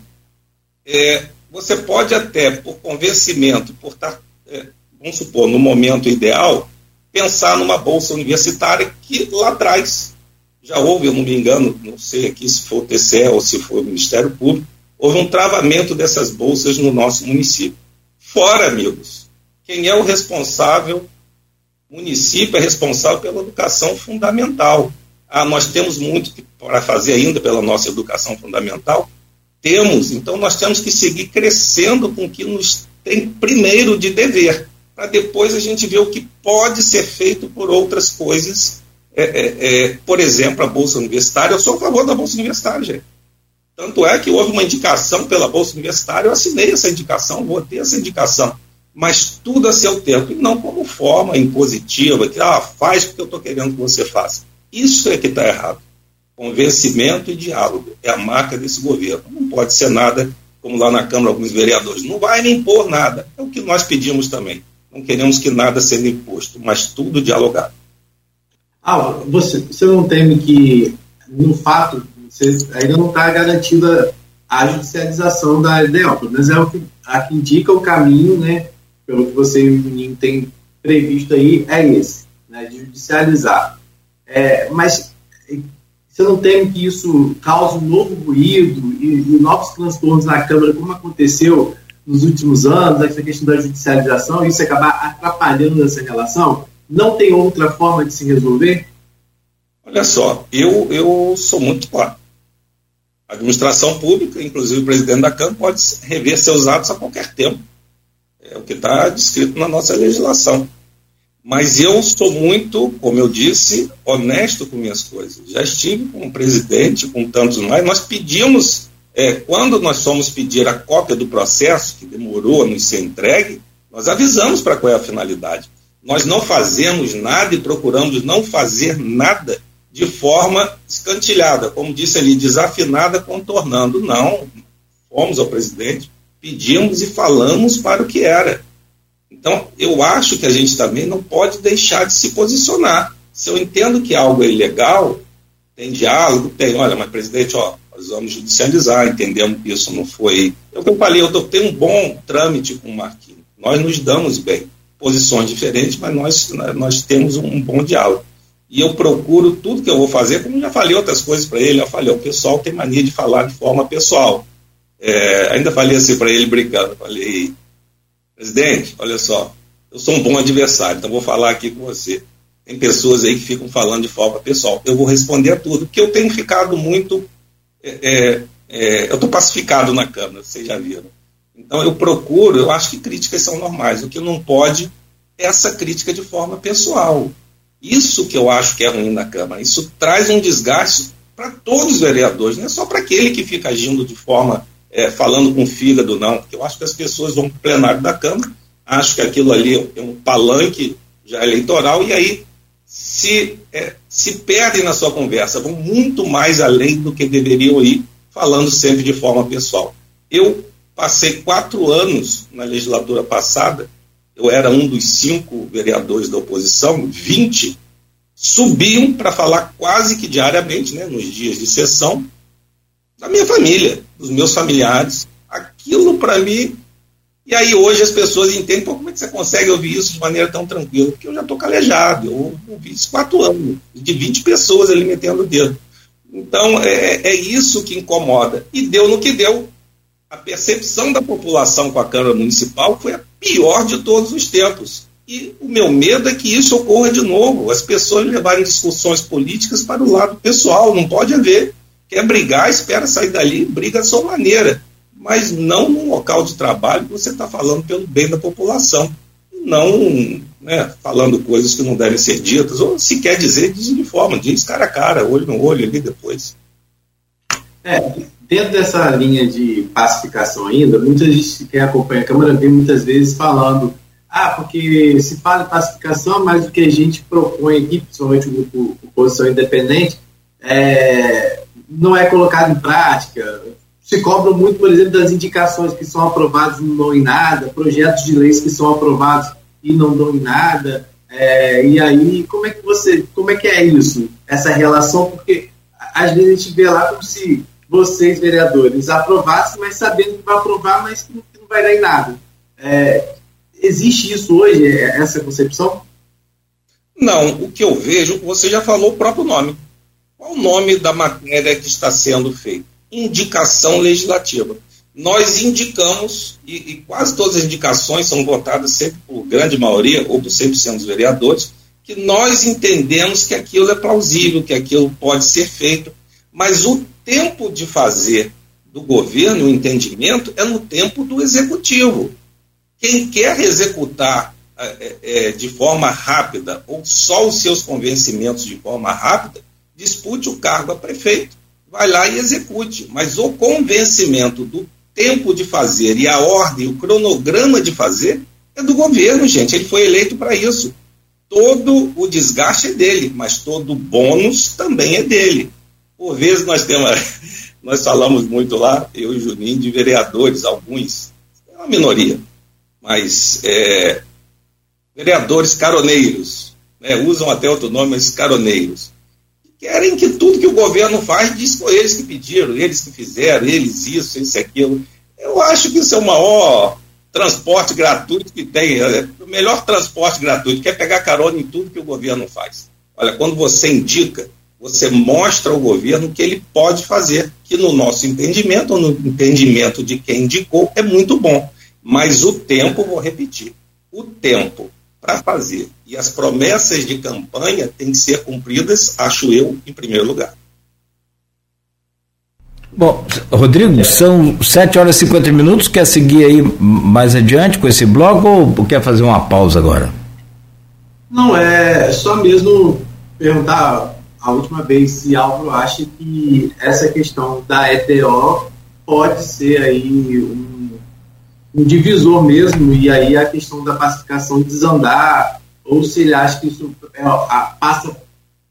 É, você pode até, por convencimento, por estar, é, vamos supor, no momento ideal, pensar numa bolsa universitária que lá atrás já houve, eu não me engano, não sei aqui se foi o TCE ou se foi o Ministério Público, houve um travamento dessas bolsas no nosso município. Fora, amigos, quem é o responsável? O município é responsável pela educação fundamental. Ah, nós temos muito para fazer ainda pela nossa educação fundamental? Temos, então nós temos que seguir crescendo com o que nos tem primeiro de dever, para depois a gente ver o que pode ser feito por outras coisas é, é, é, por exemplo, a Bolsa Universitária. Eu sou a favor da Bolsa Universitária, gente. Tanto é que houve uma indicação pela Bolsa Universitária, eu assinei essa indicação, votei essa indicação. Mas tudo a seu tempo, e não como forma impositiva, que ah, faz porque eu estou querendo que você faça. Isso é que está errado. Convencimento e diálogo é a marca desse governo. Não pode ser nada como lá na Câmara alguns vereadores. Não vai nem impor nada. É o que nós pedimos também. Não queremos que nada seja imposto, mas tudo dialogado. Ah, você, você não teme que, no fato, ainda não está garantida a judicialização da LDO, pelo menos é o que, a que indica o caminho, né, pelo que você tem previsto aí, é esse, né, de judicializar. É, mas você não teme que isso cause um novo ruído e, e novos transtornos na Câmara, como aconteceu nos últimos anos, essa questão da judicialização, isso acabar atrapalhando essa relação? Não tem outra forma de se resolver? Olha só, eu, eu sou muito claro. A administração pública, inclusive o presidente da Câmara, pode rever seus atos a qualquer tempo. É o que está descrito na nossa legislação. Mas eu sou muito, como eu disse, honesto com minhas coisas. Já estive com o presidente, com tantos mais. Nós pedimos, é, quando nós fomos pedir a cópia do processo, que demorou a nos ser entregue, nós avisamos para qual é a finalidade. Nós não fazemos nada e procuramos não fazer nada de forma escantilhada, como disse ali, desafinada, contornando. Não, fomos ao presidente, pedimos e falamos para o que era. Então, eu acho que a gente também não pode deixar de se posicionar. Se eu entendo que algo é ilegal, tem diálogo, tem, olha, mas presidente, ó, nós vamos judicializar, entendemos que isso não foi. É eu falei, eu tenho um bom trâmite com o Marquinhos. Nós nos damos bem. Posições diferentes, mas nós, nós temos um bom diálogo. E eu procuro tudo que eu vou fazer, como já falei outras coisas para ele, eu falei, o pessoal tem mania de falar de forma pessoal. É, ainda falei assim para ele brincando, falei, presidente, olha só, eu sou um bom adversário, então vou falar aqui com você. Tem pessoas aí que ficam falando de forma pessoal. Eu vou responder a tudo, porque eu tenho ficado muito. É, é, é eu estou pacificado na Câmara, vocês já viram. Então eu procuro, eu acho que críticas são normais. O que não pode é essa crítica de forma pessoal. Isso que eu acho que é ruim na Câmara. Isso traz um desgaste para todos os vereadores, não é só para aquele que fica agindo de forma, é, falando com fígado, não. Porque eu acho que as pessoas vão para o plenário da Câmara, acho que aquilo ali é um palanque já eleitoral, e aí se, é, se perdem na sua conversa, vão muito mais além do que deveriam ir, falando sempre de forma pessoal. Eu passei quatro anos na legislatura passada, eu era um dos cinco vereadores da oposição, 20 subiam para falar quase que diariamente, né, nos dias de sessão, da minha família, dos meus familiares. Aquilo para mim e aí hoje as pessoas entendem, Pô, como é que você consegue ouvir isso de maneira tão tranquila? Porque eu já estou calejado, eu ouvi isso quatro anos, de 20 pessoas ali metendo o dedo. Então é, é isso que incomoda. E deu no que deu. A percepção da população com a Câmara Municipal foi a pior de todos os tempos. E o meu medo é que isso ocorra de novo, as pessoas levarem discussões políticas para o lado pessoal, não pode haver. Quer brigar, espera sair dali, briga à sua maneira mas não num local de trabalho que você está falando pelo bem da população, não né, falando coisas que não devem ser ditas, ou se quer dizer, diz de forma, diz cara a cara, olho no olho ali depois. É, dentro dessa linha de pacificação ainda, muita gente que acompanha a Câmara vem muitas vezes falando ah, porque se fala em pacificação, mas o que a gente propõe aqui, principalmente o grupo Oposição Independente, é, não é colocado em prática, se cobram muito, por exemplo, das indicações que são aprovadas e não dão em nada, projetos de leis que são aprovados e não dão em nada. É, e aí, como é que você, como é que é isso, essa relação? Porque às vezes a gente vê lá como se vocês, vereadores, aprovassem, mas sabendo que vai aprovar, mas que não vai dar em nada. É, existe isso hoje, é, essa concepção? Não, o que eu vejo, você já falou o próprio nome. Qual o nome da matéria que está sendo feita? indicação legislativa. Nós indicamos, e, e, quase todas as indicações são votadas sempre por grande maioria, ou por 100% dos vereadores, que nós entendemos que aquilo é plausível, que aquilo pode ser feito, mas o tempo de fazer do governo, o entendimento, é no tempo do executivo. Quem quer executar é, é, de forma rápida, ou só os seus convencimentos de forma rápida, dispute o cargo a prefeito vai lá e execute. Mas o convencimento do tempo de fazer e a ordem, o cronograma de fazer, é do governo, gente. Ele foi eleito para isso. Todo o desgaste é dele, mas todo o bônus também é dele. Por vezes nós temos, nós falamos muito lá, eu e Juninho, de vereadores, alguns, é uma minoria, mas é, vereadores caroneiros, né, usam até outro nome, mas caroneiros querem que tudo que o governo faz diz foi eles que pediram, eles que fizeram, eles isso, isso aquilo. Eu acho que isso é o maior transporte gratuito que tem, é o melhor transporte gratuito, que é pegar carona em tudo que o governo faz. Olha, quando você indica, você mostra ao governo o que ele pode fazer, que no nosso entendimento, ou no entendimento de quem indicou, é muito bom. Mas o tempo, vou repetir, o tempo para fazer. E as promessas de campanha têm que ser cumpridas, acho eu, em primeiro lugar. Bom, Rodrigo, são 7 horas e 50 minutos. Quer seguir aí mais adiante com esse bloco ou quer fazer uma pausa agora? Não, é só mesmo perguntar a última vez se Álvaro acha que essa questão da ETO pode ser aí um um divisor mesmo, e aí a questão da pacificação desandar ou se ele acha que isso é, passa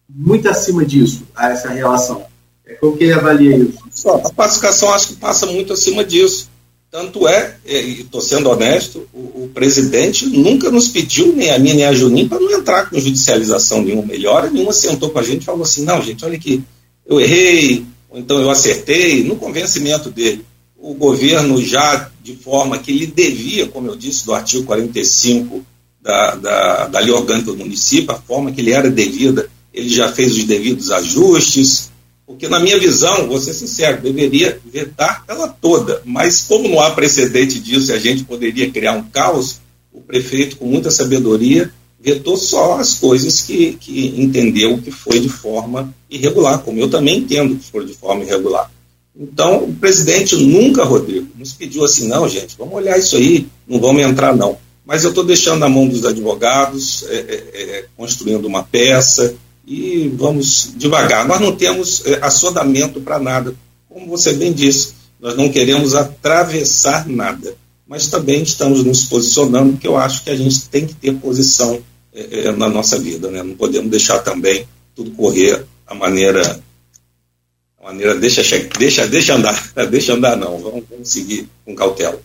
muito acima disso, essa relação. É como que ele avalia isso? A pacificação acho que passa muito acima disso. Tanto é, e estou sendo honesto, o, o, presidente nunca nos pediu, nem a mim nem a Juninho, para não entrar com judicialização nenhuma. melhora nenhuma sentou com a gente e falou assim: não, gente, olha aqui, eu errei, ou então eu acertei, no convencimento dele. O governo já, de forma que ele devia, como eu disse, do artigo 45 da, da, da lei orgânica do município, a forma que ele era devida, ele já fez os devidos ajustes, porque, na minha visão, vou ser sincero, deveria vetar ela toda, mas como não há precedente disso e a gente poderia criar um caos, o prefeito, com muita sabedoria, vetou só as coisas que, que entendeu que foi de forma irregular, como eu também entendo que foi de forma irregular. Então, o presidente nunca, Rodrigo, nos pediu assim, não, gente, vamos olhar isso aí, não vamos entrar, não. Mas eu estou deixando na mão dos advogados, é, é, é, construindo uma peça, e vamos devagar. Nós não temos é, assodamento para nada. Como você bem disse, nós não queremos atravessar nada, mas também estamos nos posicionando, porque eu acho que a gente tem que ter posição é, é, na nossa vida. Né? Não podemos deixar também tudo correr a maneira. A maneira deixa, deixa, deixa andar, deixa andar não, vamos, vamos seguir com cautela.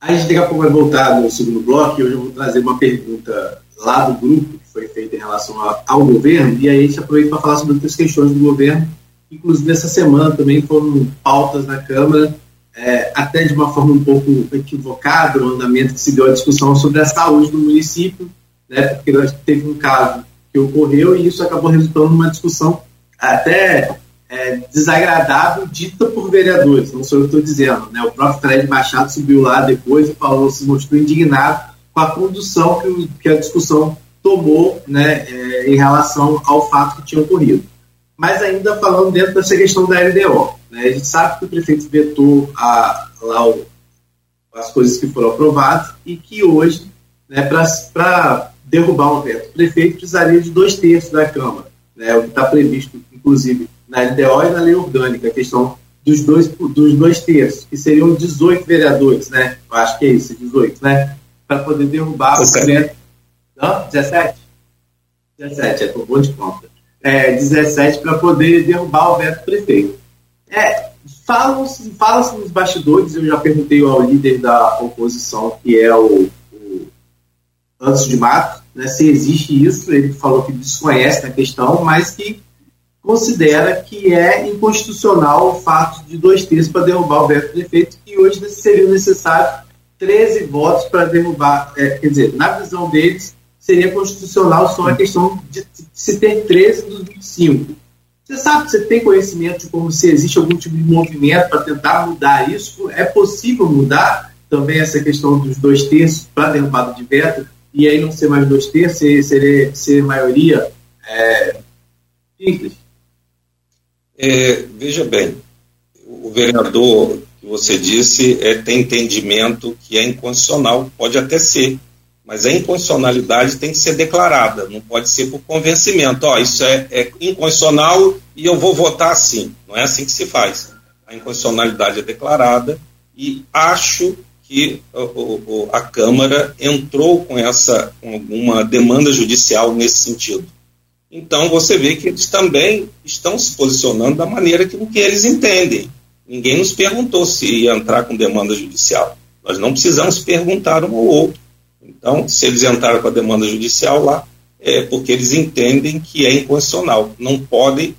A gente daqui a pouco vai voltar no segundo bloco e hoje eu vou trazer uma pergunta lá do grupo foi feita em relação ao governo, e aí a gente aproveita para falar sobre outras questões do governo. Inclusive, essa semana também foram pautas na Câmara, é, até de uma forma um pouco equivocada, o andamento que se deu a discussão sobre a saúde do município, né, porque nós teve um caso que ocorreu e isso acabou resultando numa discussão até é, desagradável dita por vereadores, não sou eu que estou dizendo. Né? O próprio Fred Machado subiu lá depois e falou, se mostrou indignado com a condução que, que a discussão tomou né, é, em relação ao fato que tinha ocorrido. Mas ainda falando dentro dessa questão da LDO, né, a gente sabe que o prefeito vetou a, lá o, as coisas que foram aprovadas e que hoje, né, para derrubar o veto, o prefeito precisaria de dois terços da Câmara, né, o que está previsto, inclusive, na LDO e na lei orgânica, a questão dos dois, dos dois terços, que seriam 18 vereadores, né? Eu acho que é isso, 18, né? para poder derrubar o veto. Não? 17? 17, é por bom de conta. É, 17 para poder derrubar o veto prefeito. É, falam-se falam nos bastidores, eu já perguntei ao líder da oposição, que é o, o Anderson de Mato, né, se existe isso, ele falou que desconhece a questão, mas que considera que é inconstitucional o fato de dois terços para derrubar o veto prefeito, que hoje seria necessário 13 votos para derrubar. É, quer dizer, na visão deles, seria constitucional só a questão de, se ter 13 dos 25. Você sabe, você tem conhecimento de como se existe algum tipo de movimento para tentar mudar isso? É possível mudar também essa questão dos dois terços para derrubada de veto e aí não ser mais dois terços, ser, ser, maioria é, simples? É, veja bem, o vereador que você disse é, tem entendimento que é inconstitucional, pode até ser, mas a inconstitucionalidade tem que ser declarada, não pode ser por convencimento. Ó, isso é, é inconstitucional e eu vou votar assim. Não é assim que se faz. A inconstitucionalidade é declarada e acho que a Câmara entrou com essa com uma demanda judicial nesse sentido. Então você vê que eles também estão se posicionando da maneira que, que eles entendem. Ninguém nos perguntou se ia entrar com demanda judicial. Nós não precisamos perguntar um ao outro. Então, se eles entraram com a demanda judicial lá, é porque eles entendem que é inconstitucional. Não podem,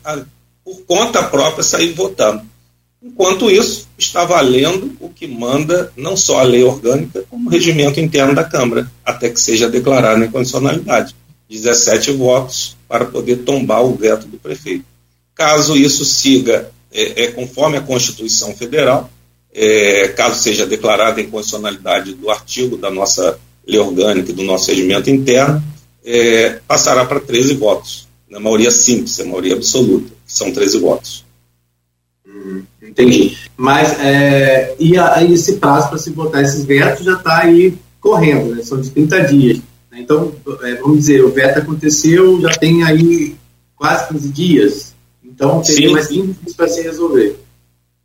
por conta própria, sair votando. Enquanto isso, está valendo o que manda não só a lei orgânica, como o regimento interno da Câmara, até que seja declarada a inconstitucionalidade. 17 votos para poder tombar o veto do prefeito. Caso isso siga é, é conforme a Constituição Federal, é, caso seja declarada a inconstitucionalidade do artigo da nossa lei orgânica do nosso regimento interno, é, passará para 13 votos, na maioria simples, a maioria absoluta, que são 13 votos. Hum, entendi. Mas é, e, a, esse prazo para se votar esses vetos já está aí correndo, né? são de 30 dias. Né? Então, é, vamos dizer, o veto aconteceu, já tem aí quase 15 dias, então, teria sim. mais 15 dias para se resolver.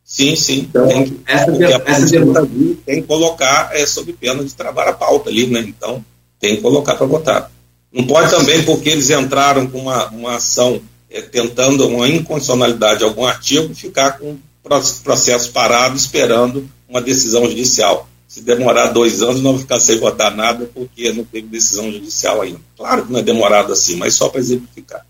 Sim, sim. Então, tem que, essa, de, essa demanda tem que colocar é, sob pena de travar a pauta ali, né? Então, tem que colocar para votar. Não pode também, porque eles entraram com uma, uma ação é, tentando uma inconstitucionalidade de algum artigo, ficar com o processo parado esperando uma decisão judicial. Se demorar dois anos, não vai ficar sem votar nada, porque não teve decisão judicial ainda. Claro que não é demorado assim, mas só para exemplificar.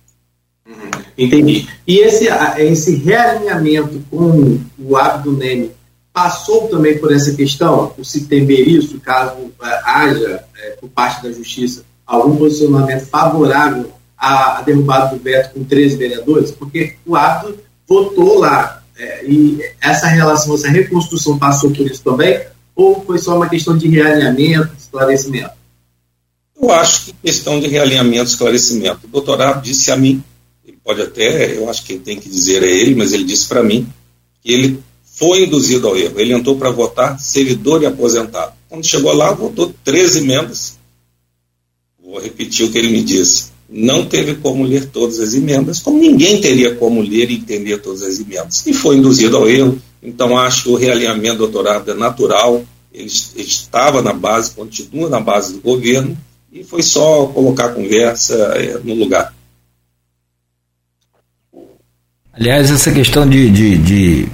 Entendi. E esse, esse realinhamento com o hábito NEME passou também por essa questão, o se temer isso, caso é, haja, é, por parte da Justiça, algum posicionamento favorável à, à, derrubada do veto com 13 vereadores? Porque o hábito votou lá. É, e essa relação, essa reconstrução passou por isso também? Ou foi só uma questão de realinhamento, esclarecimento? Eu acho que questão de realinhamento, esclarecimento. O doutorado disse a mim pode até, eu acho que tem que dizer é ele, mas ele disse para mim que ele foi induzido ao erro. Ele entrou para votar servidor e aposentado. Quando chegou lá, votou 13 emendas. Vou repetir o que ele me disse. Não teve como ler todas as emendas, como ninguém teria como ler e entender todas as emendas. E foi induzido ao erro. Então, acho que o realinhamento do doutorado é natural. Ele estava na base, continua na base do governo, e foi só colocar a conversa é, no lugar. Aliás, essa questão de, de, de,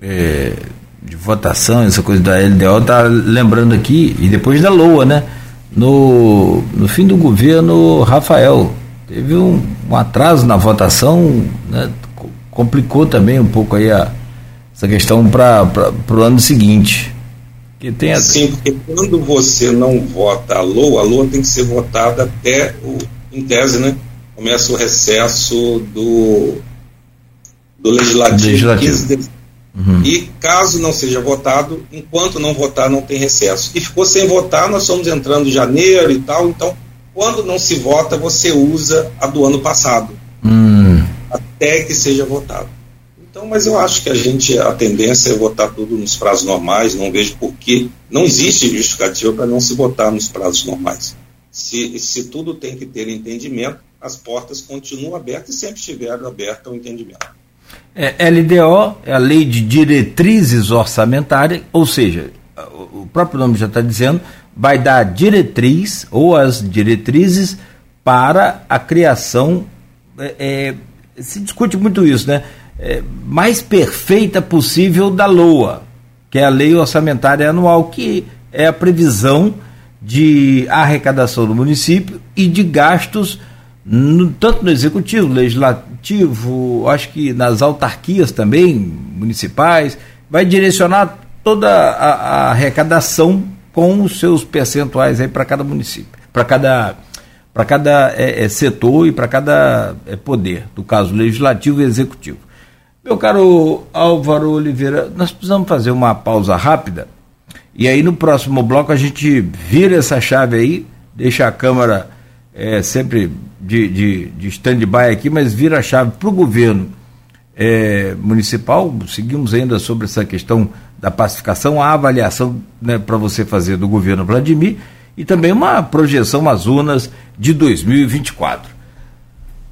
é, de votação, essa coisa da LDO, tá lembrando aqui, e depois da LOA, né? No, no fim do governo Rafael, teve um, um atraso na votação, né? complicou também um pouco aí a, essa questão para o ano seguinte. Que tem a... Sim, porque quando você não vota a LOA, a LOA tem que ser votada até, o, em tese, né? Começa o recesso do do Legislativo, Legislativo. 15 de uhum. E caso não seja votado, enquanto não votar, não tem recesso. E ficou sem votar, nós estamos entrando em janeiro e tal, então quando não se vota, você usa a do ano passado. Uhum. Até que seja votado. Então, mas eu acho que a gente, a tendência é votar tudo nos prazos normais, não vejo por que. Não existe justificativa para não se votar nos prazos normais. Se, se tudo tem que ter entendimento, as portas continuam abertas e sempre estiveram abertas ao entendimento. É, LDO é a Lei de Diretrizes Orçamentárias, ou seja, o próprio nome já está dizendo, vai dar diretriz ou as diretrizes para a criação. É, é, se discute muito isso, né? É, mais perfeita possível da LOA, que é a Lei Orçamentária Anual, que é a previsão de arrecadação do município e de gastos no, tanto no executivo, legislativo, acho que nas autarquias também, municipais, vai direcionar toda a, a arrecadação com os seus percentuais aí para cada município, para cada para cada é, é, setor e para cada é, poder, do caso legislativo e executivo. Meu caro Álvaro Oliveira, nós precisamos fazer uma pausa rápida e aí no próximo bloco a gente vira essa chave aí, deixa a Câmara é, sempre de, de, de stand-by aqui, mas vira a chave para o governo é, municipal. Seguimos ainda sobre essa questão da pacificação, a avaliação né, para você fazer do governo Vladimir e também uma projeção às urnas de 2024.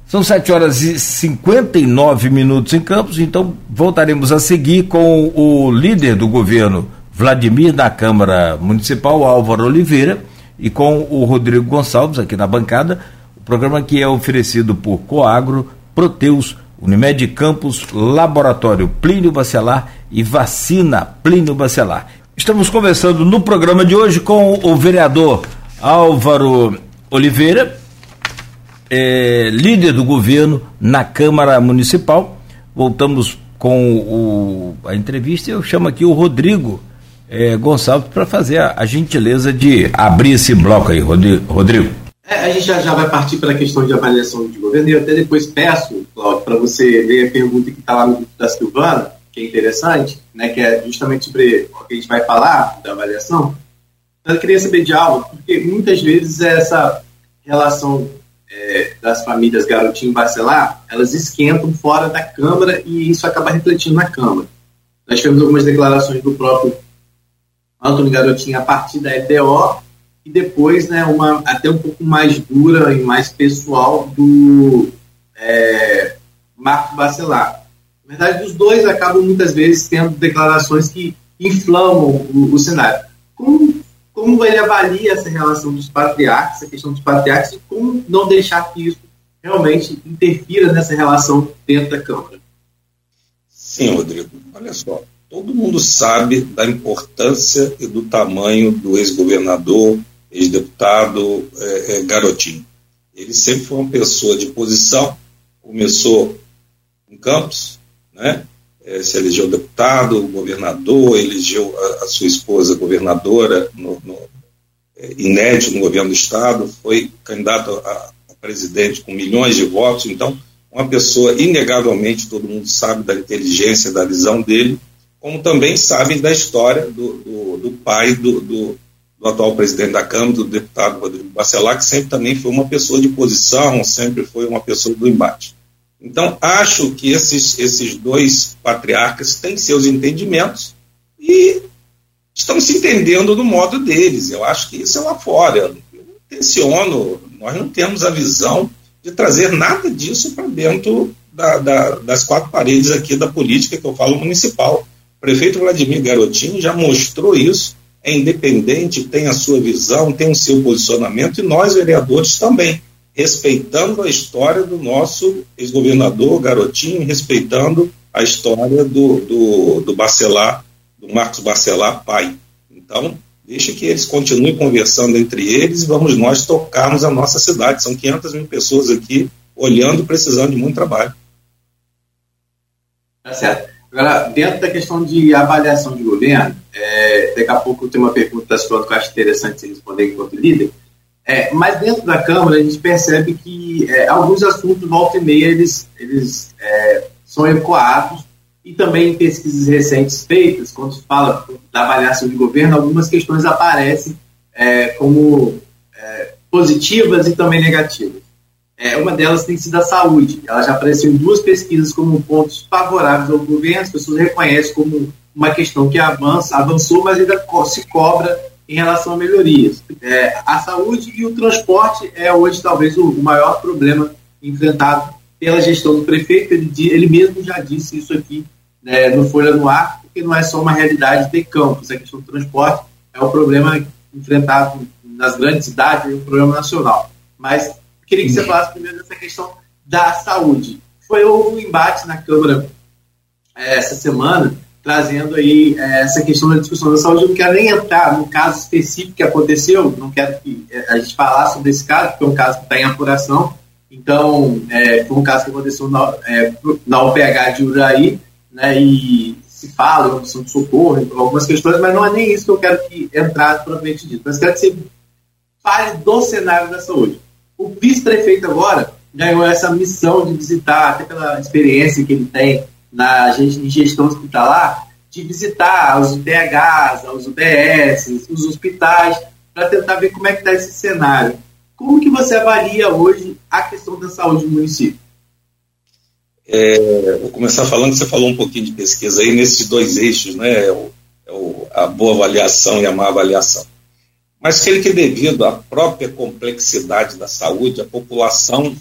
São 7 horas e 59 minutos em Campos, então voltaremos a seguir com o líder do governo, Vladimir, da Câmara Municipal, Álvaro Oliveira e com o Rodrigo Gonçalves aqui na bancada. Programa que é oferecido por Coagro, Proteus, Unimed Campos, Laboratório Plínio Bacelar e Vacina Plínio Bacelar. Estamos conversando no programa de hoje com o vereador Álvaro Oliveira, é, líder do governo na Câmara Municipal. Voltamos com o, a entrevista eu chamo aqui o Rodrigo é, Gonçalves para fazer a, a, gentileza de abrir esse bloco aí, Rodrigo. É, a gente já, já vai partir para a questão de avaliação de governo e eu até depois peço, Cláudio, para você ler a pergunta que está lá no grupo da Silvana, que é interessante, né, que é justamente sobre o que a gente vai falar da avaliação. Eu queria saber de algo, porque muitas vezes essa relação é, das famílias garotinho bacelar, elas esquentam fora da Câmara e isso acaba refletindo na Câmara. Nós tivemos algumas declarações do próprio Antônio Garotinho a partir da EDO e depois né, uma até um pouco mais dura e mais pessoal do é, Marco Bacelar. Na verdade, os dois acabam muitas vezes tendo declarações que inflamam o, o cenário. Como, como ele avalia essa relação dos patriarcas, essa questão dos patriarcas, e como não deixar que isso realmente interfira nessa relação dentro da Câmara. Sim, Rodrigo. Olha só, todo mundo sabe da importância e do tamanho do ex-governador, ex-deputado é, é, Garotinho. Ele sempre foi uma pessoa de posição, começou em Campos, né? É, se elegeu deputado, governador, elegeu a, a sua esposa governadora, no, no, é, inédito no governo do Estado, foi candidato a, a presidente com milhões de votos, então uma pessoa, inegavelmente, todo mundo sabe da inteligência, da visão dele, como também sabem da história do, do, do pai do, do, do, atual presidente da Câmara, do deputado Rodrigo Bacelar, que sempre também foi uma pessoa de posição, sempre foi uma pessoa do embate. Então, acho que esses, esses dois patriarcas têm seus entendimentos e estão se entendendo no modo deles. Eu acho que isso é lá fora. Eu tenciono, nós não temos a visão de trazer nada disso para dentro da, da, das quatro paredes aqui da política que eu falo municipal. O prefeito Vladimir Garotinho já mostrou isso, é independente, tem a sua visão, tem o seu posicionamento, e nós, vereadores, também, respeitando a história do nosso ex-governador Garotinho, respeitando a história do, do, do Bacelar, do Marcos Bacelar, pai. Então, Deixa que eles continuem conversando entre eles e vamos nós tocarmos a nossa cidade. São 500 mil pessoas aqui olhando, precisando de muito trabalho. Tá certo. Agora, dentro da questão de avaliação de governo, é, daqui a pouco tenho uma pergunta da que eu acho interessante você responder enquanto líder. É, mas dentro da Câmara a gente percebe que é, alguns assuntos, volta e meia, eles, eles é, são ecoados e também em pesquisas recentes feitas, quando se fala da avaliação de governo, algumas questões aparecem é, como é, positivas e também negativas. É, uma delas tem sido a saúde. Ela já apareceu em duas pesquisas como pontos favoráveis ao governo, as pessoas reconhecem como uma questão que avança, avançou, mas ainda se cobra em relação a melhorias. É, a saúde e o transporte é hoje talvez o, maior problema enfrentado pela gestão do prefeito. Ele, ele mesmo já disse isso aqui né, no Folha no Ar, porque não é só uma realidade de campos, a questão do transporte é um problema enfrentado nas grandes cidades, é um problema nacional. Mas queria que você falasse primeiro dessa questão da saúde. Foi um embate na Câmara é, essa semana, trazendo aí é, essa questão da discussão da saúde. Eu não quero nem entrar no caso específico que aconteceu, não quero que é, a gente falasse sobre esse caso, porque é um caso que está em apuração. Então, é, foi um caso que aconteceu na, é, na UPH de Uraí, né, e se fala em opção de socorro, algumas questões, mas não é nem isso que eu quero que entrar propriamente dito. Mas quero que você fale do cenário da saúde. O vice-prefeito agora ganhou essa missão de visitar, até pela experiência que ele tem na gestão hospitalar, de visitar os IDHs, os UBS, os hospitais, para tentar ver como é que está esse cenário. Como que você avalia hoje a questão da saúde no município? É, vou começar falando, você falou um pouquinho de pesquisa aí nesses dois eixos, né? É é o, a boa avaliação e a má avaliação. Mas creio que devido à própria complexidade da saúde, a população,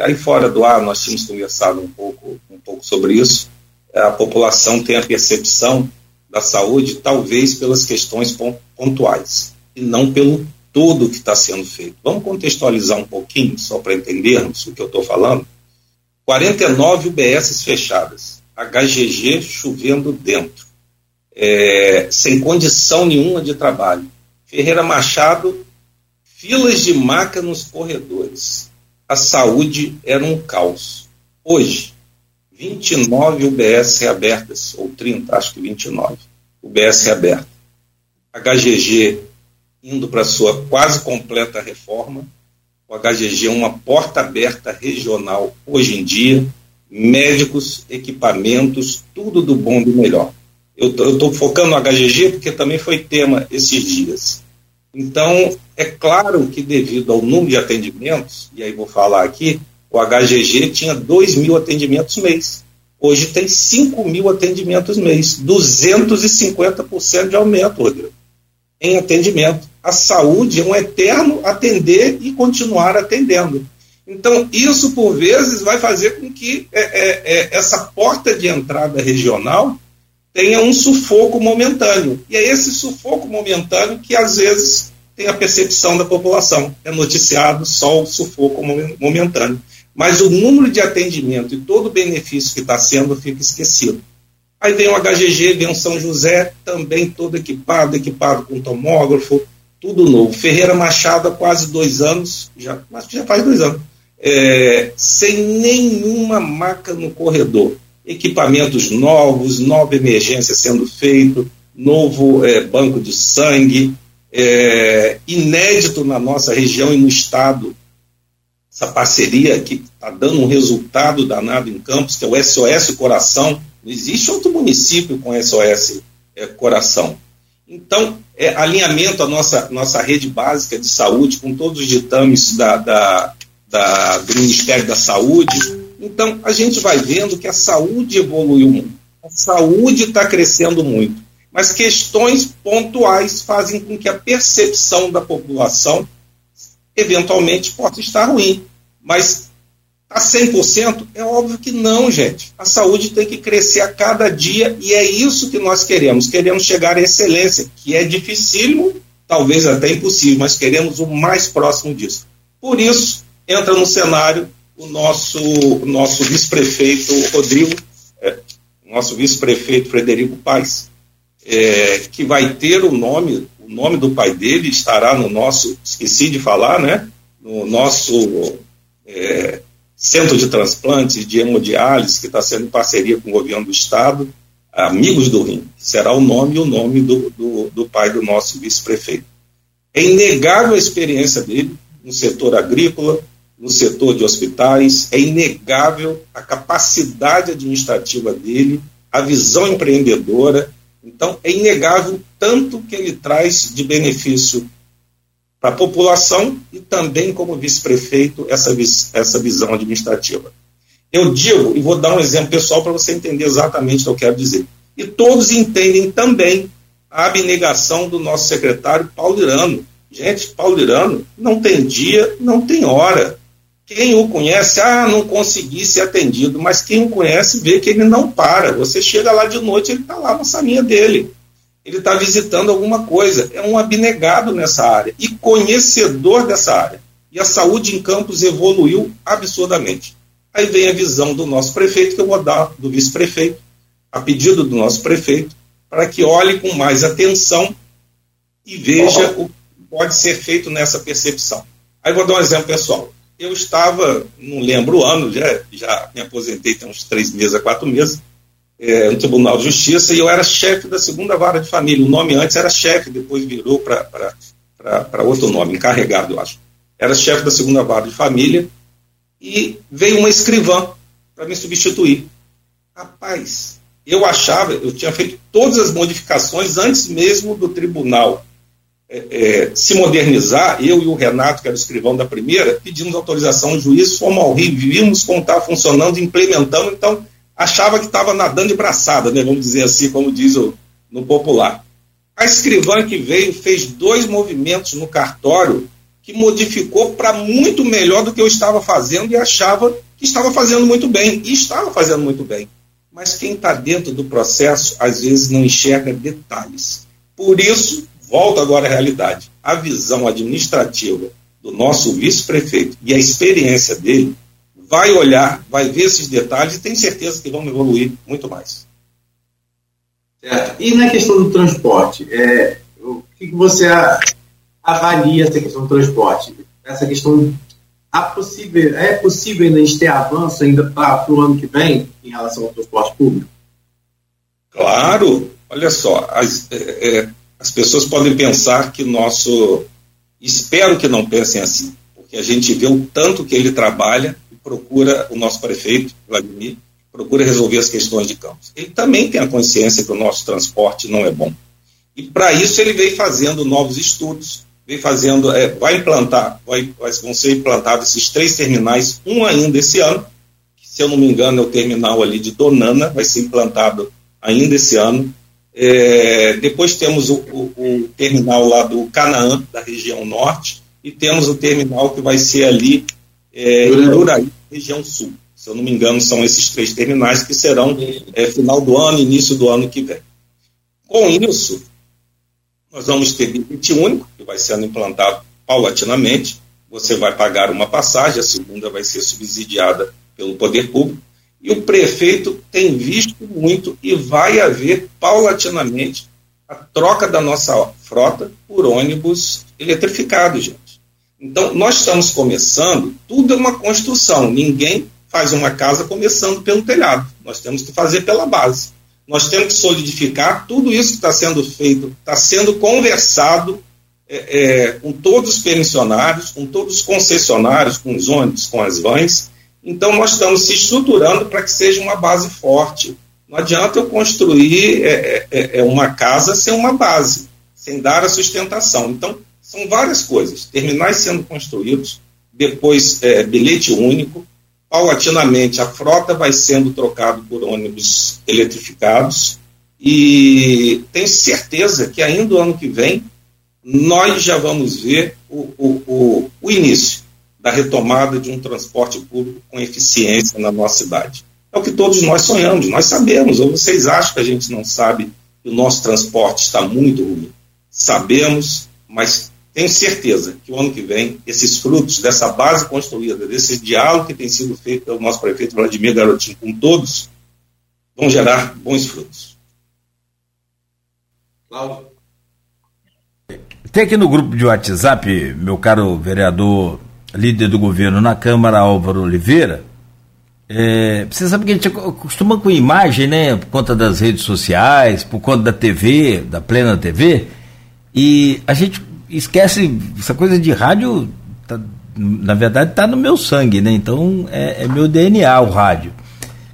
aí fora do ar nós tínhamos conversado um pouco, um pouco sobre isso, a população tem a percepção da saúde talvez pelas questões pontuais e não pelo todo que está sendo feito. Vamos contextualizar um pouquinho, só para entendermos o que eu estou falando? 49 UBSs fechadas, HGG chovendo dentro, é, sem condição nenhuma de trabalho. Ferreira Machado, filas de maca nos corredores. A saúde era um caos. Hoje, 29 UBS reabertas, ou 30, acho que 29 UBS reabertas. HGG indo para sua quase completa reforma, o HGG é uma porta aberta regional hoje em dia, médicos, equipamentos, tudo do bom e do melhor. Eu estou focando no HGG porque também foi tema esses dias. Então, é claro que devido ao número de atendimentos, e aí vou falar aqui, o HGG tinha 2 mil atendimentos mês. Hoje tem 5 mil atendimentos mês. 250% de aumento, Rodrigo, em atendimento a saúde é um eterno atender e continuar atendendo. Então, isso, por vezes, vai fazer com que é, é, é, essa porta de entrada regional tenha um sufoco momentâneo. E é esse sufoco momentâneo que às vezes tem a percepção da população. É noticiado só o sufoco momentâneo. Mas o número de atendimento e todo o benefício que está sendo fica esquecido. Aí vem o HGG, vem o São José, também todo equipado, equipado com tomógrafo, tudo novo. Ferreira Machado há quase dois anos, já, já faz dois anos, é, sem nenhuma maca no corredor. Equipamentos novos, nova emergência sendo feito, novo é, banco de sangue, é, inédito na nossa região e no estado, essa parceria que está dando um resultado danado em Campos, que é o SOS Coração. Não existe outro município com SOS é, Coração. Então, é, alinhamento à nossa, nossa rede básica de saúde, com todos os ditames da, da, da, do Ministério da Saúde. Então, a gente vai vendo que a saúde evoluiu muito. A saúde está crescendo muito. Mas questões pontuais fazem com que a percepção da população eventualmente possa estar ruim. Mas a 100%? É óbvio que não, gente. A saúde tem que crescer a cada dia e é isso que nós queremos. Queremos chegar à excelência, que é dificílimo, talvez até impossível, mas queremos o mais próximo disso. Por isso, entra no cenário o nosso, nosso vice-prefeito Rodrigo, é, nosso vice-prefeito Frederico Paes, é, que vai ter o nome, o nome do pai dele estará no nosso, esqueci de falar, né? No nosso é, centro de transplantes de hemodiálise, que está sendo em parceria com o governo do estado, Amigos do Rim, será o nome e o nome do, do, do pai do nosso vice-prefeito. É inegável a experiência dele no setor agrícola, no setor de hospitais, é inegável a capacidade administrativa dele, a visão empreendedora. Então, é inegável tanto que ele traz de benefício para a população e também como vice-prefeito essa, essa visão administrativa. Eu digo, e vou dar um exemplo pessoal para você entender exatamente o que eu quero dizer. E todos entendem também a abnegação do nosso secretário Paulo Irano. Gente, Paulo Irano não tem dia, não tem hora. Quem o conhece, ah, não consegui ser atendido, mas quem o conhece vê que ele não para. Você chega lá de noite, ele está lá na salinha dele ele está visitando alguma coisa. É um abnegado nessa área e conhecedor dessa área. E a saúde em Campos evoluiu absurdamente. Aí vem a visão do nosso prefeito, que eu vou dar do vice-prefeito, a pedido do nosso prefeito, para que olhe com mais atenção e veja o que pode ser feito nessa percepção. Aí vou dar um exemplo pessoal. Eu estava, não lembro o ano, já, já me aposentei tem uns três meses a quatro meses, é, no Tribunal de Justiça e eu era chefe da segunda vara de família. O nome antes era chefe, depois virou para outro nome, encarregado, eu acho. Era chefe da segunda vara de família e veio uma escrivã para me substituir. Rapaz, eu achava, eu tinha feito todas as modificações antes mesmo do tribunal é, é, se modernizar. Eu e o Renato, que era o escrivão da primeira, pedimos autorização ao juiz, fomos ao Rio, vimos como estava funcionando, implementando, então achava que estava nadando de braçada, né, vamos dizer assim, como diz o, no popular. A escrivã que veio fez dois movimentos no cartório que modificou para muito melhor do que eu estava fazendo e achava que estava fazendo muito bem. E estava fazendo muito bem. Mas quem está dentro do processo, às vezes, não enxerga detalhes. Por isso, volta agora à realidade. A visão administrativa do nosso vice-prefeito e a experiência dele vai olhar, vai ver esses detalhes e tem certeza que vão evoluir muito mais. Certo. E na questão do transporte, é, o que, você avalia essa questão do transporte? Essa questão a possível, é possível ainda a gente ter avanço ainda para o ano que vem em relação ao transporte público? Claro, olha só, as, é, é, as pessoas podem pensar que nosso. Espero que não pensem assim, porque a gente vê o tanto que ele trabalha procura, o nosso prefeito, Vladimir, procura resolver as questões de campos. Ele também tem a consciência que o nosso transporte não é bom. E para isso ele vem fazendo novos estudos, vem fazendo, é, vai implantar, vai, vão ser implantados esses três terminais, um ainda esse ano, que, se eu não me engano é o terminal ali de Donana, vai ser implantado ainda esse ano. É, depois temos o, o, o terminal lá do Canaã, da região norte, e temos o terminal que vai ser ali é, em Uraí, região sul. Se eu não me engano, são esses três terminais que serão é, final do ano, início do ano que vem. Com isso, nós vamos ter bilhete único, que vai sendo implantado paulatinamente. Você vai pagar uma passagem, a segunda vai ser subsidiada pelo poder público. E o prefeito tem visto muito e vai haver paulatinamente a troca da nossa frota por ônibus eletrificados, gente. Então, nós estamos começando, tudo é uma construção, ninguém faz uma casa começando pelo telhado, nós temos que fazer pela base. Nós temos que solidificar tudo isso que está sendo feito, está sendo conversado é, é, com todos os permissionários, com todos os concessionários, com os ônibus, com as vans. Então, nós estamos se estruturando para que seja uma base forte. Não adianta eu construir é, é, é, é uma casa sem uma base, sem dar a sustentação. Então, são várias coisas. Terminais sendo construídos, depois é, bilhete único, paulatinamente a frota vai sendo trocada por ônibus eletrificados e tenho certeza que ainda o ano que vem nós já vamos ver o, o, o, o início da retomada de um transporte público com eficiência na nossa cidade. É o que todos nós sonhamos, nós sabemos, ou vocês acham que a gente não sabe que o nosso transporte está muito ruim? Sabemos, mas tenho certeza que o ano que vem, esses frutos dessa base construída, desse diálogo que tem sido feito pelo nosso prefeito Vladimir Garotinho com todos, vão gerar bons frutos. Cláudio. Tem aqui no grupo de WhatsApp, meu caro vereador, líder do governo na Câmara, Álvaro Oliveira. É, você sabe que a gente costuma com imagem, né? Por conta das redes sociais, por conta da TV, da Plena TV. E a gente esquece, essa coisa de rádio, tá, na verdade, está no meu sangue, né? Então é, é, meu DNA o rádio.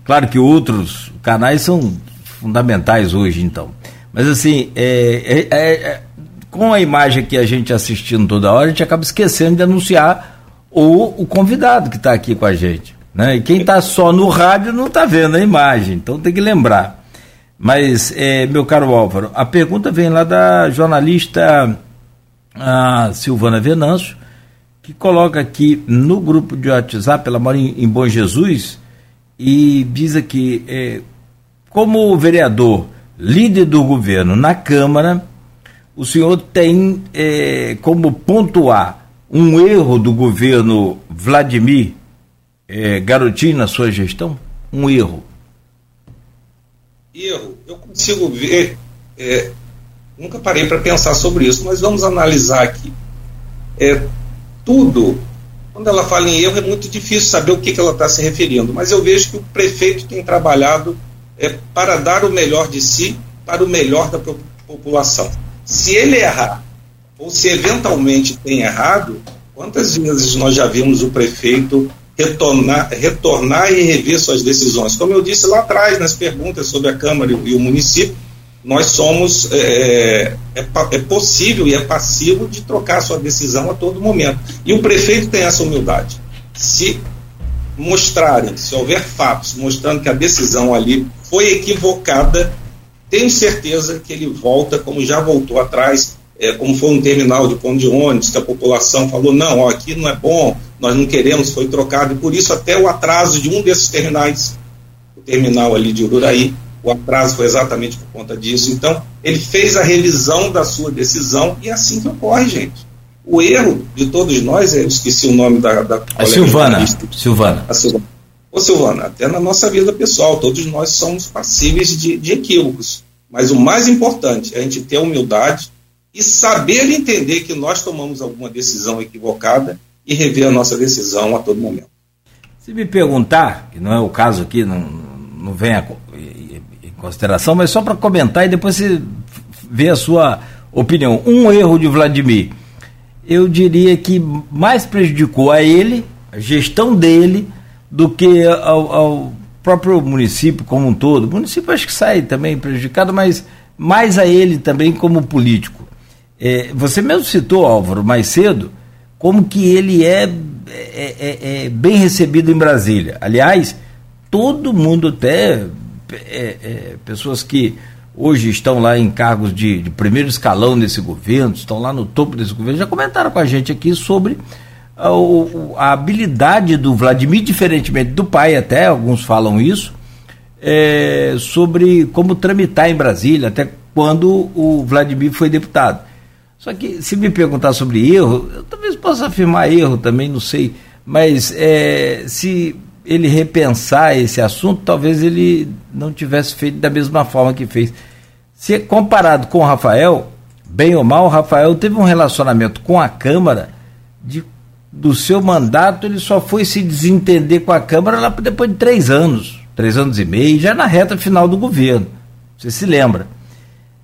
Claro que outros canais são fundamentais hoje, então. Mas assim, é, é, é com a imagem que a gente assistindo toda hora, a gente acaba esquecendo de anunciar o, o convidado que está aqui com a gente. Né? E quem está só no rádio não está vendo a imagem, então tem que lembrar. Mas, é, meu caro Álvaro, a pergunta vem lá da jornalista a Silvana Venâncio, que coloca aqui no grupo de WhatsApp, ela mora em, em Bom Jesus, e diz aqui, é, como vereador, líder do governo na Câmara, o senhor tem é, como pontuar um erro do governo Vladimir é, Garotinho na sua gestão? Um erro. Erro, eu consigo ver é, Nunca parei para pensar sobre isso, mas vamos analisar aqui. É, tudo, quando ela fala em erro, é muito difícil saber o que, que ela está se referindo, mas eu vejo que o prefeito tem trabalhado é, para dar o melhor de si para o melhor da população. Se ele errar, ou se eventualmente tem errado, quantas vezes nós já vimos o prefeito retornar, retornar e rever suas decisões? Como eu disse lá atrás, nas perguntas sobre a Câmara e o município, nós somos é, é, é, possível e é passivo de trocar sua decisão a todo momento. E o prefeito tem essa humildade. Se mostrarem, se houver fatos mostrando que a decisão ali foi equivocada, tenho certeza que ele volta, como já voltou atrás, é, como foi um terminal de ponto de ônibus, que a população falou, não, ó, aqui não é bom, nós não queremos, foi trocado, e por isso até o atraso de um desses terminais, o terminal ali de Ururaí, o atraso foi exatamente por conta disso. Então, ele fez a revisão da sua decisão e é assim que ocorre, gente. O erro de todos nós, eu esqueci o nome da. da a Silvana. Silvana. A Silvana. Ô, Silvana, até na nossa vida pessoal, todos nós somos passíveis de, de equívocos. Mas o mais importante é a gente ter humildade e saber entender que nós tomamos alguma decisão equivocada e rever a nossa decisão a todo momento. Se me perguntar, que não é o caso aqui, não, não vem a, consideração, mas só para comentar e depois você ver a sua opinião. Um erro de Vladimir, eu diria que mais prejudicou a ele, a gestão dele, do que ao, ao próprio município como um todo. O município acho que sai também prejudicado, mas mais a ele também como político. É, você mesmo citou, Álvaro, mais cedo, como que ele é, é, é, é bem recebido em Brasília. Aliás, todo mundo até é, é, pessoas que hoje estão lá em cargos de, de, primeiro escalão nesse governo, estão lá no topo desse governo, já comentaram com a gente aqui sobre a, a habilidade do Vladimir, diferentemente do pai, até alguns falam isso, é, sobre como tramitar em Brasília, até quando o Vladimir foi deputado. Só que se me perguntar sobre erro, eu talvez possa afirmar erro também, não sei. Mas é, se ele repensar esse assunto, talvez ele não tivesse feito da mesma forma que fez. Se comparado com o Rafael, bem ou mal, o Rafael teve um relacionamento com a Câmara de, do seu mandato, ele só foi se desentender com a Câmara lá depois de três anos, três anos e meio, já na reta final do governo. Você se lembra?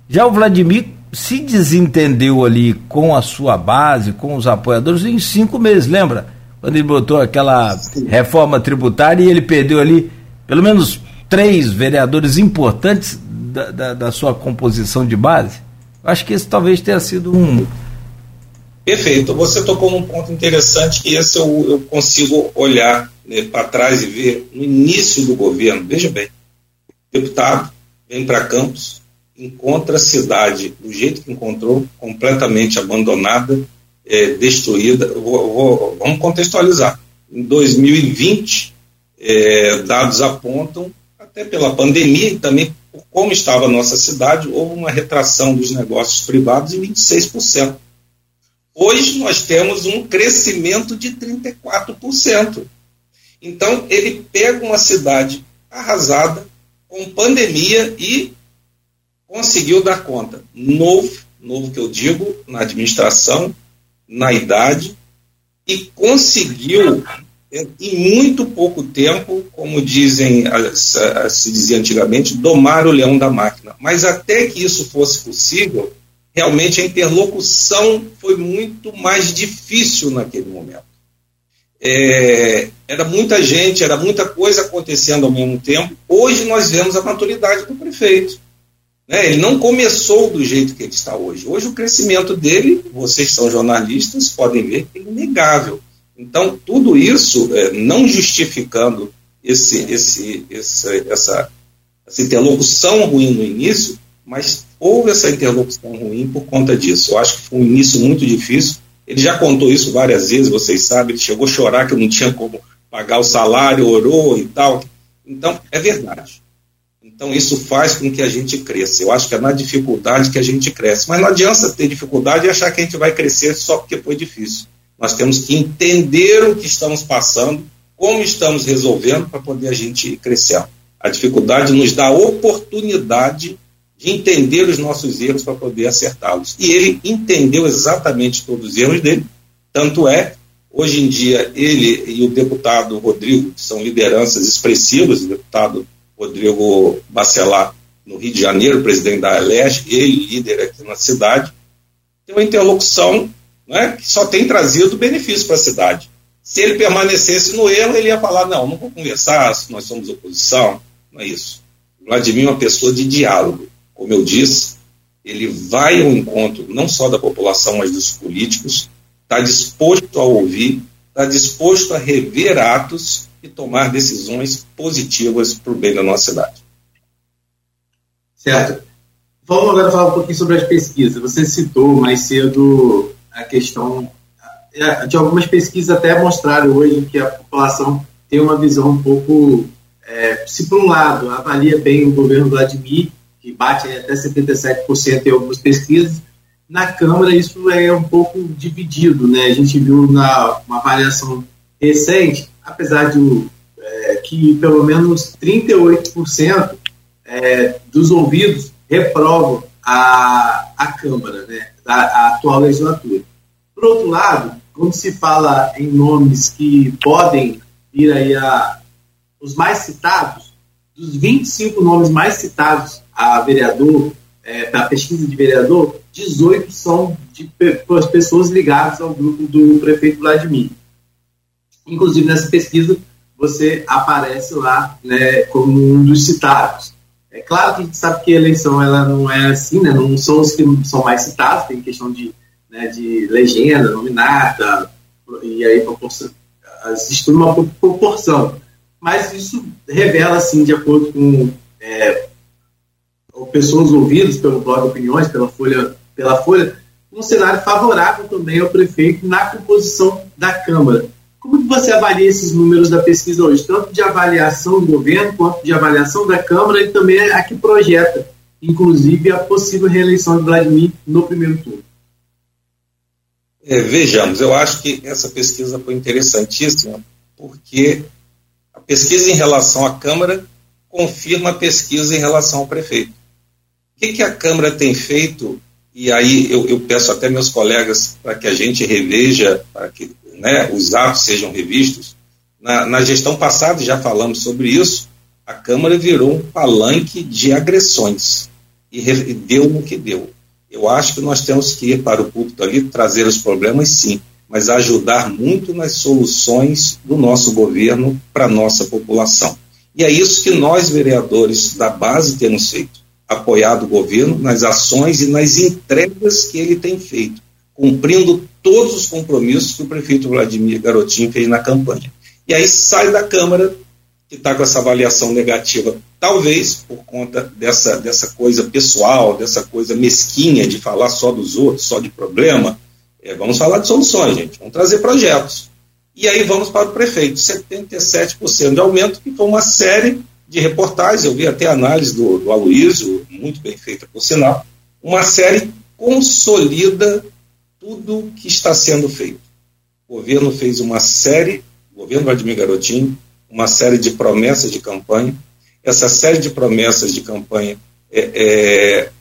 Já o Vladimir se desentendeu ali com a sua base, com os apoiadores, em cinco meses, lembra? Quando ele botou aquela reforma tributária e ele perdeu ali pelo menos três vereadores importantes da, da, da sua composição de base. Acho que esse talvez tenha sido um. Perfeito. Você tocou num ponto interessante que esse eu, eu consigo olhar né, para trás e ver no início do governo. Veja bem, deputado vem para Campos, encontra a cidade do jeito que encontrou, completamente abandonada, é, destruída. Vou, vou, vamos contextualizar. Em 2020, é, dados apontam, até pela pandemia e também por como estava a nossa cidade, houve uma retração dos negócios privados em 26%. Hoje nós temos um crescimento de 34%. Então, ele pega uma cidade arrasada, com pandemia e conseguiu dar conta. Novo, novo que eu digo, na administração, na idade, e conseguiu, em muito pouco tempo, como dizem, se dizia antigamente, domar o leão da máquina. Mas até que isso fosse possível, realmente a interlocução foi muito mais difícil naquele momento. É, era muita gente, era muita coisa acontecendo ao mesmo tempo. Hoje nós vemos a maturidade do prefeito. Né? Ele não começou do jeito que ele está hoje. Hoje o crescimento dele, vocês são jornalistas, podem ver que é inegável. Então, tudo isso, é, não justificando esse, esse, esse, essa, essa interlocução ruim no início, mas houve essa interlocução ruim por conta disso. Eu acho que foi um início muito difícil. Ele já contou isso várias vezes, vocês sabem, ele chegou a chorar que não tinha como pagar o salário, orou e tal. Então, é verdade. Então, isso faz com que a gente cresça. Eu acho que é na dificuldade que a gente cresce. Mas não adianta ter dificuldade e achar que a gente vai crescer só porque foi difícil. Nós temos que entender o que estamos passando, como estamos resolvendo, para poder a gente ir crescendo. A dificuldade nos dá a oportunidade de entender os nossos erros para poder acertá-los. E ele entendeu exatamente todos os erros dele. Tanto é, hoje em dia, ele e o deputado Rodrigo, que são lideranças expressivas, o deputado Rodrigo Bacelar, no Rio de Janeiro, presidente da Alesc, ele líder aqui na cidade, tem uma interlocução né, que só tem trazido benefício para a cidade. Se ele permanecesse no erro, ele ia falar: não, não vou conversar, nós somos oposição. Não é isso. Vladimir é uma pessoa de diálogo. Como eu disse, ele vai ao encontro não só da população, mas dos políticos, está disposto a ouvir, está disposto a rever atos e tomar decisões positivas para o bem da nossa cidade. Certo. Vamos agora falar um pouquinho sobre as pesquisas. Você citou mais cedo a questão é, de algumas pesquisas até mostraram hoje que a população tem uma visão um pouco, é, se por um lado avalia bem o governo Vladimir, que bate até 77% em algumas pesquisas, na Câmara isso é um pouco dividido, né? A gente viu na uma avaliação recente apesar de é, que pelo menos 38% é, dos ouvidos reprovam a, a Câmara, né, a, a atual legislatura. Por outro lado, quando se fala em nomes que podem vir aí a os mais citados, dos 25 nomes mais citados a vereador, é, pesquisa de vereador, 18 são de pessoas ligadas ao grupo do prefeito Vladimir. Inclusive, nessa pesquisa, você aparece lá né, como um dos citados. É claro que a gente sabe que a eleição ela não é assim, né, não são os que são mais citados, tem questão de, né, de legenda, nominata, e aí existe uma proporção. Mas isso revela, assim, de acordo com é, pessoas ouvidas pelo blog Opiniões, pela Folha, pela Folha, um cenário favorável também ao prefeito na composição da Câmara. Como que você avalia esses números da pesquisa hoje, tanto de avaliação do governo quanto de avaliação da Câmara e também a que projeta inclusive a possível reeleição de Vladimir no primeiro turno? É, vejamos, eu acho que essa pesquisa foi interessantíssima, porque a pesquisa em relação à Câmara confirma a pesquisa em relação ao prefeito. O que, que a Câmara tem feito? E aí eu, eu peço até meus colegas para que a gente reveja, para que né, os atos sejam revistos. Na, na gestão passada, já falamos sobre isso, a Câmara virou um palanque de agressões e, e deu no que deu. Eu acho que nós temos que ir para o púlpito ali, trazer os problemas, sim, mas ajudar muito nas soluções do nosso governo para a nossa população. E é isso que nós, vereadores da base, temos feito: apoiado o governo nas ações e nas entregas que ele tem feito, cumprindo todos os compromissos que o prefeito Vladimir Garotinho fez na campanha. E aí sai da Câmara, que está com essa avaliação negativa, talvez por conta dessa, dessa coisa pessoal, dessa coisa mesquinha de falar só dos outros, só de problema. É, vamos falar de soluções, gente. Vamos trazer projetos. E aí vamos para o prefeito, 77% de aumento, que foi uma série de reportagens, eu vi até a análise do, do Aloysio, muito bem feita por sinal, uma série consolida tudo que está sendo feito. O governo fez uma série, o governo Vladimir Garotinho, uma série de promessas de campanha. Essa série de promessas de campanha é, é,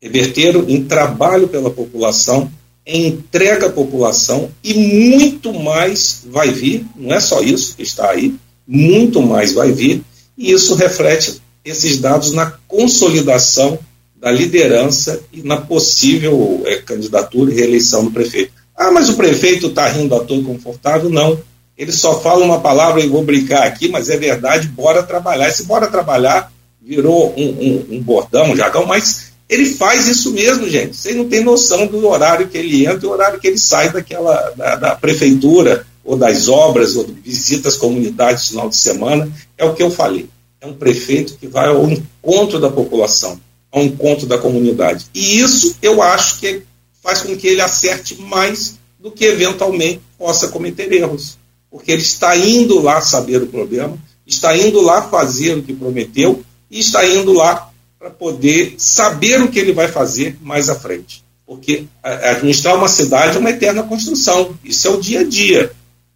reverteram em trabalho pela população, entrega à população e muito mais vai vir, não é só isso que está aí, muito mais vai vir, e isso reflete esses dados na consolidação da liderança e na possível é, candidatura e reeleição do prefeito. Ah, mas o prefeito está rindo à toa confortável? Não. Ele só fala uma palavra e vou brincar aqui, mas é verdade, bora trabalhar. Esse bora trabalhar virou um, um, um bordão, um jargão, mas ele faz isso mesmo, gente. Vocês não têm noção do horário que ele entra e o horário que ele sai daquela da, da prefeitura ou das obras ou visita as comunidades no final de semana. É o que eu falei. É um prefeito que vai ao encontro da população, ao encontro da comunidade. E isso eu acho que faz com que ele acerte mais do que eventualmente possa cometer erros. Porque ele está indo lá saber o problema, está indo lá fazer o que prometeu e está indo lá para poder saber o que ele vai fazer mais à frente. Porque administrar uma cidade é uma eterna construção. Isso é o dia a dia.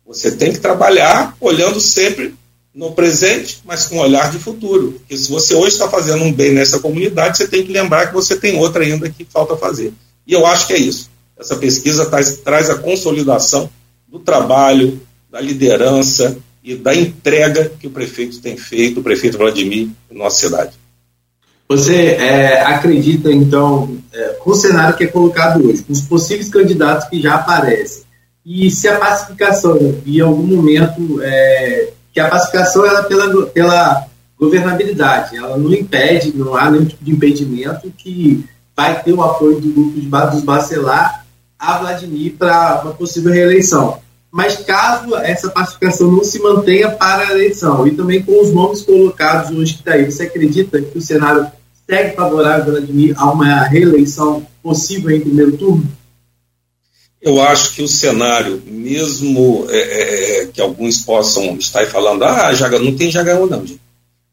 Você tem que trabalhar olhando sempre no presente, mas com um olhar de futuro. Porque se você hoje está fazendo um bem nessa comunidade, você tem que lembrar que você tem outra ainda que falta fazer. E eu acho que é isso. Essa pesquisa traz, traz a consolidação do trabalho, da liderança e da entrega que o prefeito tem feito, o prefeito Vladimir, em nossa cidade. Você é, acredita, então, é, com o cenário que é colocado hoje, com os possíveis candidatos que já aparecem, e se a pacificação, em algum momento, é, que a pacificação ela é pela, pela governabilidade, ela não impede, não há nenhum tipo de impedimento que vai ter o apoio do grupo de, dos Bacelar a Vladimir para uma possível reeleição. Mas caso essa pacificação não se mantenha para a eleição, e também com os nomes colocados hoje que está aí, você acredita que o cenário segue favorável a Vladimir a uma reeleição possível em primeiro turno? Eu acho que o cenário, mesmo é, é, é que alguns possam estar falando, ah, Jaga, não tem Jagaú não, gente.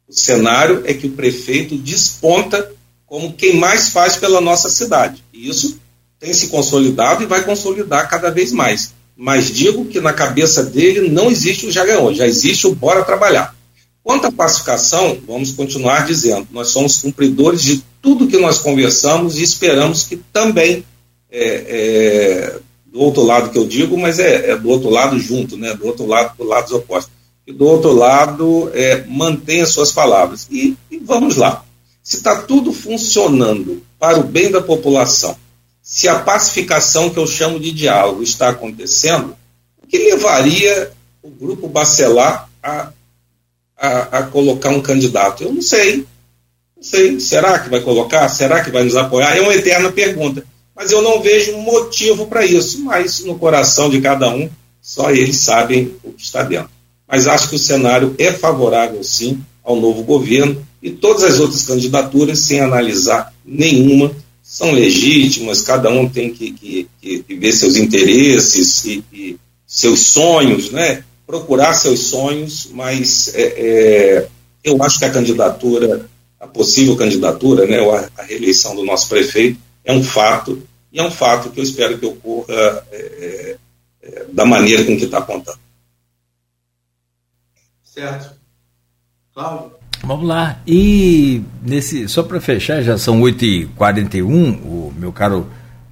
O cenário é que o prefeito desponta como quem mais faz pela nossa cidade. E isso tem se consolidado e vai consolidar cada vez mais. Mas digo que na cabeça dele não existe o Jagaú, já existe o bora trabalhar. Quanto à pacificação, vamos continuar dizendo, nós somos cumpridores de tudo que nós conversamos e esperamos que também, é, é, do outro lado que eu digo, mas é, é, do outro lado junto, né, do outro lado, do lado opostos, e do outro lado é, mantenha suas palavras. E, e vamos lá. Se está tudo funcionando para o bem da população, se a pacificação que eu chamo de diálogo está acontecendo, o que levaria o grupo Bacelar a a, a colocar um candidato? Eu não sei. Não sei. Será que vai colocar? Será que vai nos apoiar? É uma eterna pergunta. Mas eu não vejo motivo para isso. Mas no coração de cada um, só eles sabem o que está dentro. Mas acho que o cenário é favorável, sim, ao novo governo e todas as outras candidaturas, sem analisar nenhuma, são legítimas, cada um tem que, que, que ver seus interesses e, e, seus sonhos, né? procurar seus sonhos, mas é, é, eu acho que a candidatura a possível candidatura, né, a, a, reeleição do nosso prefeito, é um fato, e é um fato que eu espero que ocorra é, é, é da maneira com que está apontando. Certo. Cláudio? Vamos lá. E nesse, só para fechar, já são 8h41, o meu caro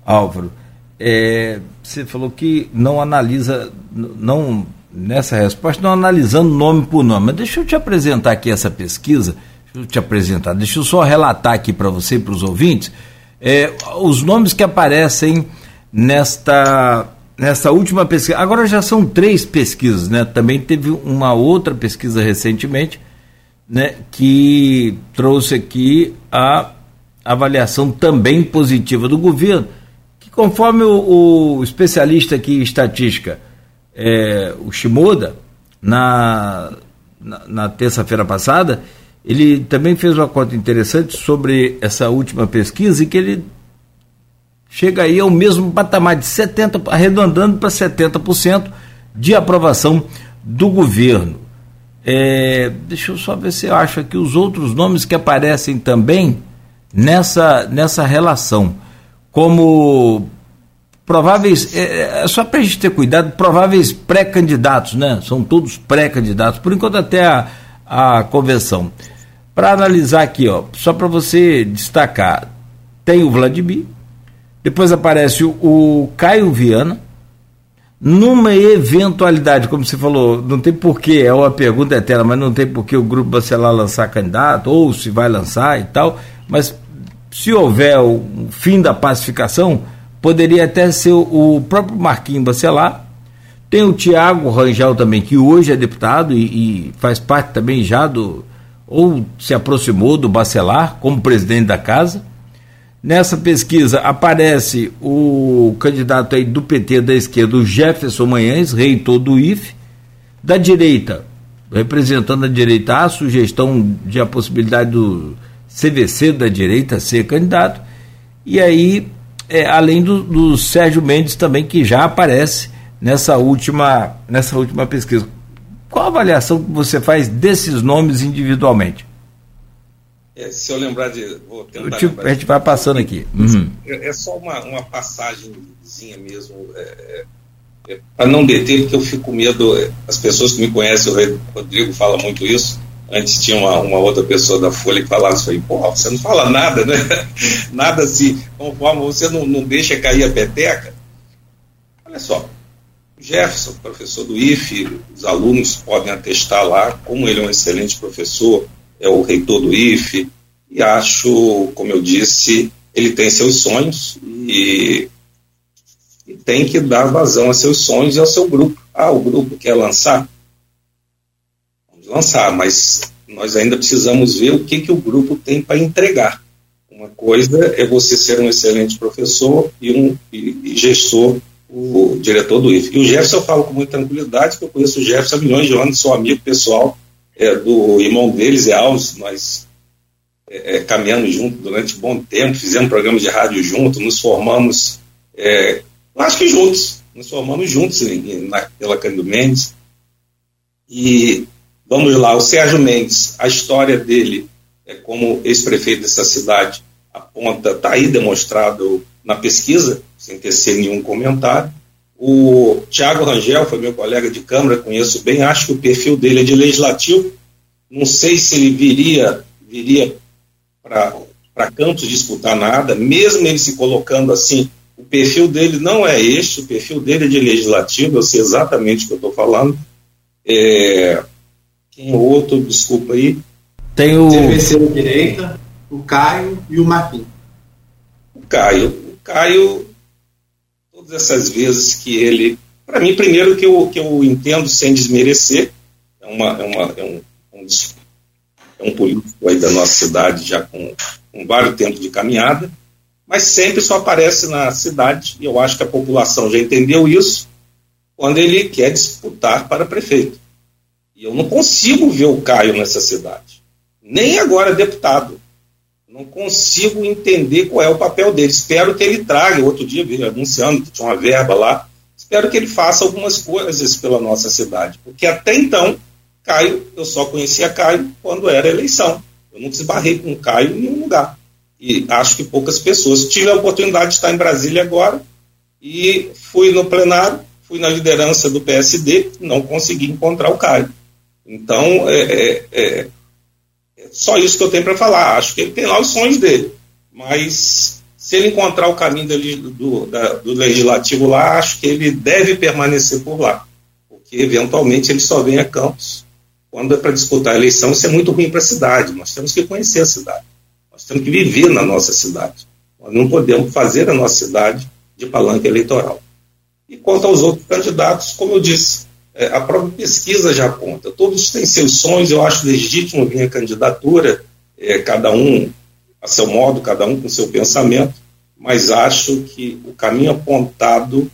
Álvaro, é, você falou que não analisa, não nessa resposta, não analisando nome por nome. Mas deixa eu te apresentar aqui essa pesquisa, deixa eu te apresentar, deixa eu só relatar aqui para você e para os ouvintes é, os nomes que aparecem nesta, nesta última pesquisa. Agora já são três pesquisas, né? Também teve uma outra pesquisa recentemente, né, que trouxe aqui a avaliação também positiva do governo, que conforme o, o especialista aqui em estatística, é, o Shimoda, na, na, na terça-feira passada, ele também fez uma conta interessante sobre essa última pesquisa e que ele chega aí ao mesmo patamar de 70%, arredondando para 70% de aprovação do governo. É, deixa eu só ver se eu acho aqui os outros nomes que aparecem também nessa, nessa relação. Como prováveis, é, é só para a gente ter cuidado, prováveis pré-candidatos, né? São todos pré-candidatos, por enquanto até a, a convenção. Para analisar aqui, ó, só para você destacar, tem o Vladimir, depois aparece o, o Caio Viana, numa eventualidade, como você falou, não tem porquê, é uma pergunta eterna, mas não tem porquê o grupo Bacelar lançar candidato, ou se vai lançar e tal, mas se houver o fim da pacificação, poderia até ser o, próprio Marquinhos Bacelar, tem o Tiago Rangel também, que hoje é deputado e, e, faz parte também já do, ou se aproximou do Bacelar como presidente da casa, Nessa pesquisa aparece o candidato aí do PT da esquerda, o Jefferson Manhães, reitor do IFE, da direita, representando a direita, a sugestão de a possibilidade do CVC da direita ser candidato, e aí, é, além do, do Sérgio Mendes também, que já aparece nessa última, nessa última pesquisa. Qual a avaliação que você faz desses nomes individualmente? É, se eu lembrar de. Vou tentar tipo, a gente vai passando aqui. Uhum. É, é, só uma, uma passagemzinha mesmo. É, é, é para não deter, porque eu fico com medo. As pessoas que me conhecem, o Rodrigo fala muito isso. Antes tinha uma, uma outra pessoa da Folha que falava isso aí, pô, você não fala nada, né? nada assim, conforme você não, não deixa cair a peteca. Olha só, Jefferson, professor do IFE, os alunos podem atestar lá como ele é um excelente professor, é o reitor do IFE, e acho, como eu disse, ele tem seus sonhos e, e, tem que dar vazão a seus sonhos e ao seu grupo. Ah, o grupo quer lançar? Vamos lançar, mas nós ainda precisamos ver o que, que o grupo tem para entregar. Uma coisa é você ser um excelente professor e um e, e gestor, o diretor do IFE. E o Jefferson eu falo com muita tranquilidade, que eu conheço o Jefferson há milhões de anos, sou amigo pessoal é, do irmão deles, é Alves, nós é, é, caminhamos juntos durante um bom tempo, fizemos programas de rádio juntos, nos formamos, é, acho que juntos, nos formamos juntos em, na, pela Cândido Mendes. E vamos lá, o Sérgio Mendes, a história dele é como ex-prefeito dessa cidade aponta, está aí demonstrado na pesquisa, sem tecer nenhum comentário. O Tiago Rangel foi meu colega de Câmara, conheço bem, acho que o perfil dele é de legislativo. Não sei se ele viria, viria para Campos disputar nada, mesmo ele se colocando assim. O perfil dele não é este, o perfil dele é de legislativo, eu sei exatamente o que eu estou falando. É, quem é outro, desculpa aí. Tem o. CVC da direita, o Caio e o Marquinhos. O Caio. O Caio todas essas vezes que ele. Para mim, primeiro que eu, que eu entendo sem desmerecer, é, uma, é, uma, é, um, é um político aí da nossa cidade já com, com vários tempos de caminhada, mas sempre só aparece na cidade, e eu acho que a população já entendeu isso, quando ele quer disputar para prefeito. E eu não consigo ver o Caio nessa cidade, nem agora deputado. Não consigo entender qual é o papel dele. Espero que ele traga. Outro dia vi anunciando que tinha uma verba lá. Espero que ele faça algumas coisas pela nossa cidade. Porque até então, Caio, eu só conhecia Caio quando era eleição. Eu não desbarrei com Caio em nenhum lugar. E acho que poucas pessoas. Tive a oportunidade de estar em Brasília agora e fui no plenário, fui na liderança do PSD, não consegui encontrar o Caio. Então, é, é, é, só isso que eu tenho para falar. Acho que ele tem lá os sonhos dele. Mas se ele encontrar o caminho do, do, da, do legislativo lá, acho que ele deve permanecer por lá. Porque, eventualmente, ele só vem a Campos quando é para disputar a eleição. Isso é muito ruim para a cidade. Nós temos que conhecer a cidade. Nós temos que viver na nossa cidade. Nós não podemos fazer a nossa cidade de palanque eleitoral. E quanto aos outros candidatos, como eu disse, a própria pesquisa já aponta. Todos têm seus sonhos, eu acho legítimo vir a candidatura, é, cada um a seu modo, cada um com seu pensamento, mas acho que o caminho apontado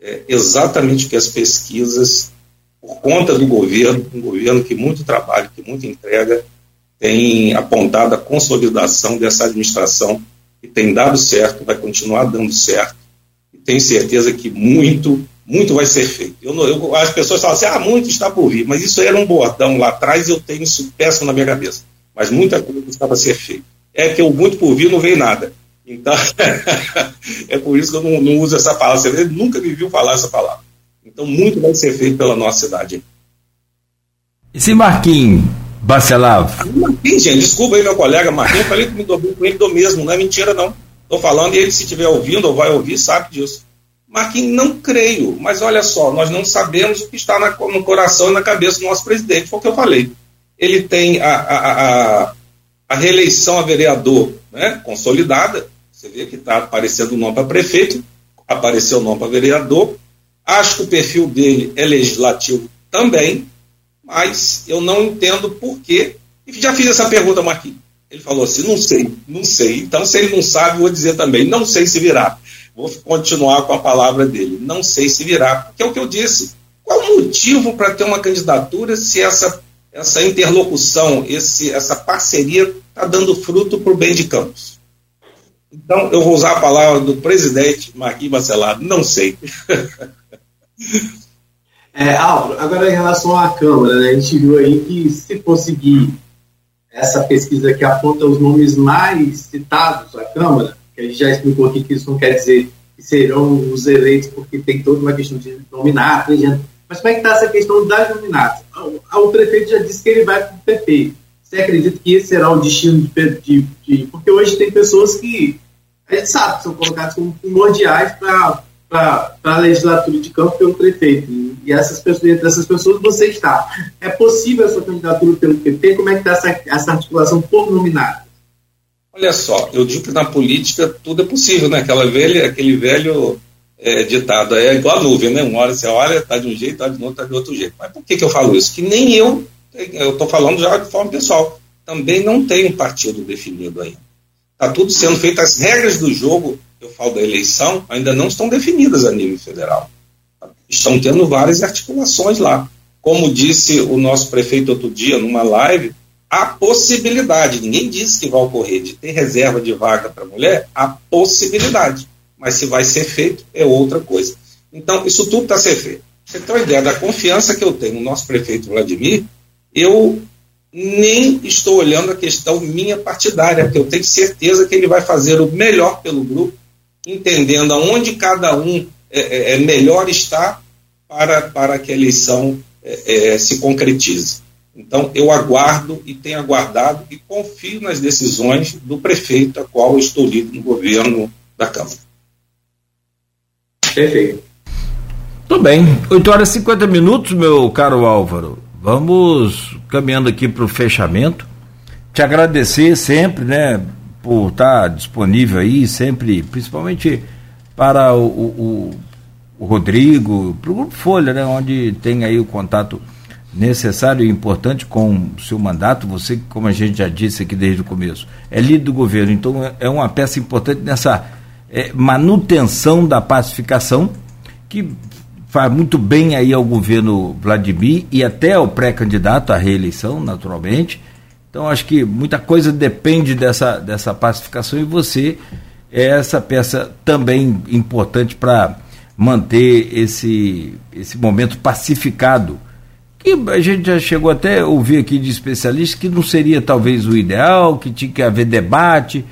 é exatamente o que as pesquisas, por conta do governo, um governo que muito trabalha, que muito entrega, tem apontado a consolidação dessa administração que tem dado certo, vai continuar dando certo, e tenho certeza que muito muito vai ser feito. Eu, eu, as pessoas falam assim, ah, muito está por vir, mas isso era um bordão lá atrás e eu tenho isso péssimo na minha cabeça. Mas muita coisa estava a ser feita. É que o muito por vir não veio nada. Então, é por isso que eu não, não uso essa palavra. Você nunca me viu falar essa palavra. Então, muito vai ser feito pela nossa cidade. Esse Marquinhos Bacelar. Marquinhos, gente, desculpa aí, meu colega Marquinhos, eu falei que me dou bem com ele do mesmo, não é mentira, não. Estou falando e ele, se estiver ouvindo ou vai ouvir, sabe disso. Marquinhos, não creio, mas olha só, nós não sabemos o que está na, no coração e na cabeça do nosso presidente, foi o que eu falei. Ele tem a, a, a, a reeleição a vereador né, consolidada, você vê que está aparecendo o nome para prefeito, apareceu o nome para vereador, acho que o perfil dele é legislativo também, mas eu não entendo por quê. E já fiz essa pergunta, Marquinhos. Ele falou assim: não sei, não sei. Então, se ele não sabe, vou dizer também: não sei se virá. Vou continuar com a palavra dele. Não sei se virá, porque é o que eu disse. Qual o motivo para ter uma candidatura se essa, essa interlocução, esse, essa parceria está dando fruto para o bem de Campos? Então, eu vou usar a palavra do presidente Marquinhos Bacelar. Não sei. É, Álvaro, agora em relação à Câmara, né, a gente viu aí que se conseguir essa pesquisa que aponta os nomes mais citados à Câmara, a gente já explicou aqui que isso não quer dizer que serão os eleitos, porque tem toda uma questão de nominato, mas como é que está essa questão das nominatas? O prefeito já disse que ele vai para o prefeito. Você acredita que esse será o destino de, de, de, Porque hoje tem pessoas que a gente sabe são colocadas como primordiais para a legislatura de campo pelo prefeito. E essas pessoas, entre essas pessoas você está. É possível a sua candidatura pelo PP? Como é que está essa, essa articulação por nominado? Olha só, eu digo que na política tudo é possível, né? Aquela velha, aquele velho é, ditado é igual a nuvem, né? Uma hora você olha, está de um jeito, está de outro, está de outro jeito. Mas por que, que eu falo isso? Que nem eu, eu estou falando já de forma pessoal, também não tenho um partido definido ainda. Está tudo sendo feito, as regras do jogo, eu falo da eleição, ainda não estão definidas a nível federal. Estão tendo várias articulações lá. Como disse o nosso prefeito outro dia numa live, a possibilidade, ninguém disse que vai ocorrer, de ter reserva de vaga para mulher, a possibilidade. Mas se vai ser feito, é outra coisa. Então, isso tudo está ser feito. Você tem uma ideia da confiança que eu tenho no nosso prefeito Vladimir, eu nem estou olhando a questão minha partidária, porque eu tenho certeza que ele vai fazer o melhor pelo grupo, entendendo aonde cada um é, é, é melhor está para, para que a eleição é, é se concretize. Então, eu aguardo e tenho aguardado e confio nas decisões do prefeito, a qual estou lido no governo da Câmara. Perfeito. Tudo bem. 8 horas e 50 minutos, meu caro Álvaro. Vamos caminhando aqui para o fechamento. Te agradecer sempre, né, por estar disponível aí, sempre, principalmente para o, o, o Rodrigo, para o Grupo Folha, né, onde tem aí o contato necessário e importante com o seu mandato, você, como a gente já disse aqui desde o começo, é líder do governo, então é uma peça importante nessa é, manutenção da pacificação, que faz muito bem aí ao governo Vladimir e até ao pré-candidato à reeleição, naturalmente. Então acho que muita coisa depende dessa, dessa pacificação e você é essa peça também importante para manter esse, esse momento pacificado que a gente já chegou até a ouvir aqui de especialistas que não seria talvez o ideal, que tinha que haver debate.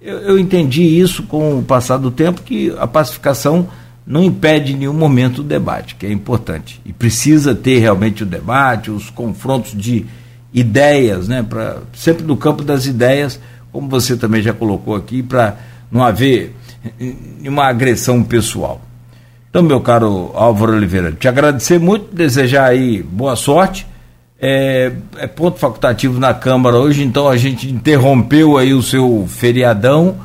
Eu, eu entendi isso com o passar do tempo, que a pacificação não impede em nenhum momento o debate, que é importante. E precisa ter realmente o debate, os confrontos de ideias, né, pra, sempre no campo das ideias, como você também já colocou aqui, para não haver uma agressão pessoal. Então, meu caro Álvaro Oliveira, te agradecer muito, desejar aí boa sorte. É, é, ponto facultativo na Câmara hoje, então a gente interrompeu aí o seu feriadão,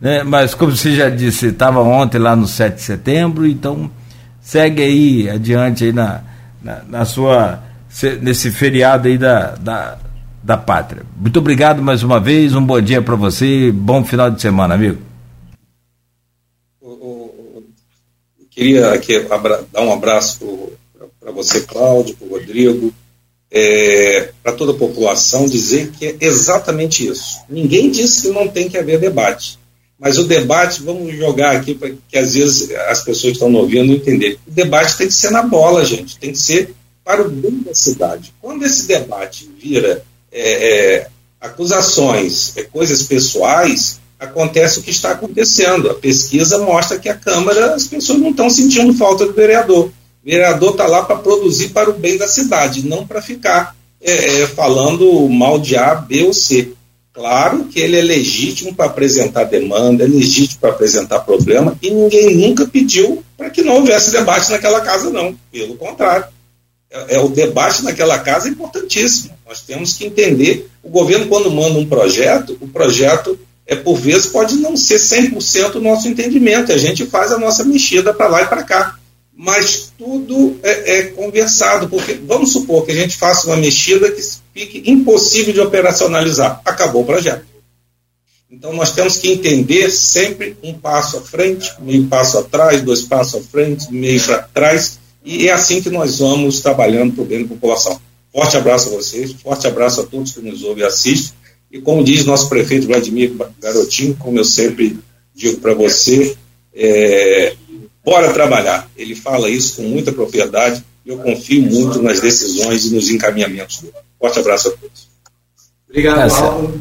né? mas como você já disse, estava ontem lá no 7 de setembro, então segue aí adiante aí na, na, na sua nesse feriado aí da, da, da pátria. Muito obrigado mais uma vez, um bom dia para você, bom final de semana, amigo. Queria aqui dar um abraço para você, Cláudio, para o Rodrigo, é, para toda a população, dizer que é exatamente isso. Ninguém disse que não tem que haver debate. Mas o debate, vamos jogar aqui para que às vezes as pessoas que estão ouvindo não entender. O debate tem que ser na bola, gente. Tem que ser para o bem da cidade. Quando esse debate vira é, é, acusações, é, coisas pessoais, acontece o que está acontecendo. A pesquisa mostra que a Câmara, as pessoas não estão sentindo falta do vereador. O vereador está lá para produzir para o bem da cidade, não para ficar é, é, falando mal de A, B ou C. Claro que ele é legítimo para apresentar demanda, é legítimo para apresentar problema, e ninguém nunca pediu para que não houvesse debate naquela casa, não. Pelo contrário. É, é, o debate naquela casa é importantíssimo. Nós temos que entender. O governo, quando manda um projeto, o projeto, é por vezes, pode não ser 100% o nosso entendimento. A gente faz a nossa mexida para lá e para cá. Mas tudo é, é, conversado, porque vamos supor que a gente faça uma mexida que fique impossível de operacionalizar. Acabou o projeto. Então nós temos que entender sempre um passo à frente, meio passo atrás, dois passos à frente, meio para trás, e é assim que nós vamos trabalhando para o bem da população. Forte abraço a vocês, forte abraço a todos que nos ouvem e assistem. E como diz nosso prefeito Vladimir Garotinho, como eu sempre digo para você, é, bora trabalhar. Ele fala isso com muita propriedade e eu confio muito nas decisões e nos encaminhamentos dele. Forte abraço a todos. Obrigado, Paulo.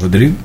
Rodrigo?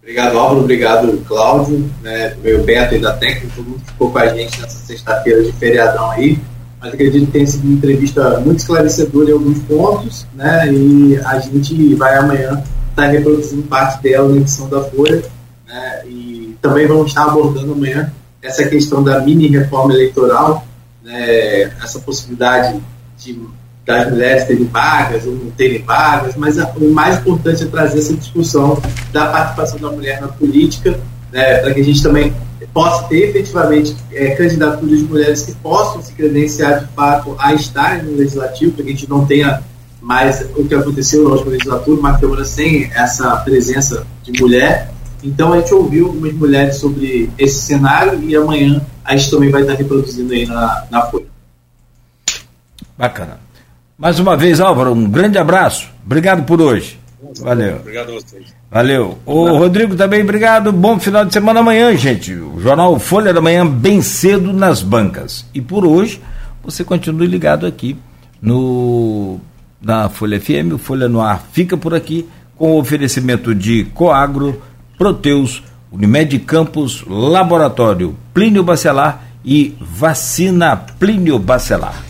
Obrigado, Álvaro. Obrigado, Cláudio, né, meu Beto e da técnica, todo mundo que ficou com a gente nessa sexta-feira de feriadão aí. Mas acredito que tenha sido uma entrevista muito esclarecedora em alguns pontos, né? E a gente vai amanhã estar tá reproduzindo parte dela na edição da Folha. Né, e também vamos estar abordando amanhã essa questão da mini reforma eleitoral, né, essa possibilidade de das mulheres terem vagas ou não terem vagas, mas o mais importante é trazer essa discussão da participação da mulher na política, né, para que a gente também possa ter efetivamente é, candidaturas de mulheres que possam se credenciar de fato a estarem no legislativo, para que a gente não tenha mais o que aconteceu na última legislatura, uma Câmara sem essa presença de mulher. Então a gente ouviu algumas mulheres sobre esse cenário e amanhã a gente também vai estar reproduzindo aí na, na Folha. Bacana. Mais uma vez, Álvaro, um grande abraço. Obrigado por hoje. Valeu. Obrigado a vocês. Valeu. O Rodrigo também, obrigado. Bom final de semana amanhã, gente. O jornal Folha da Manhã, bem cedo nas bancas. E por hoje, você continue ligado aqui no na Folha FM. O Folha no Ar fica por aqui com o oferecimento de Coagro, Proteus, Unimed Campos, Laboratório Plínio Bacelar e Vacina Plínio Bacelar.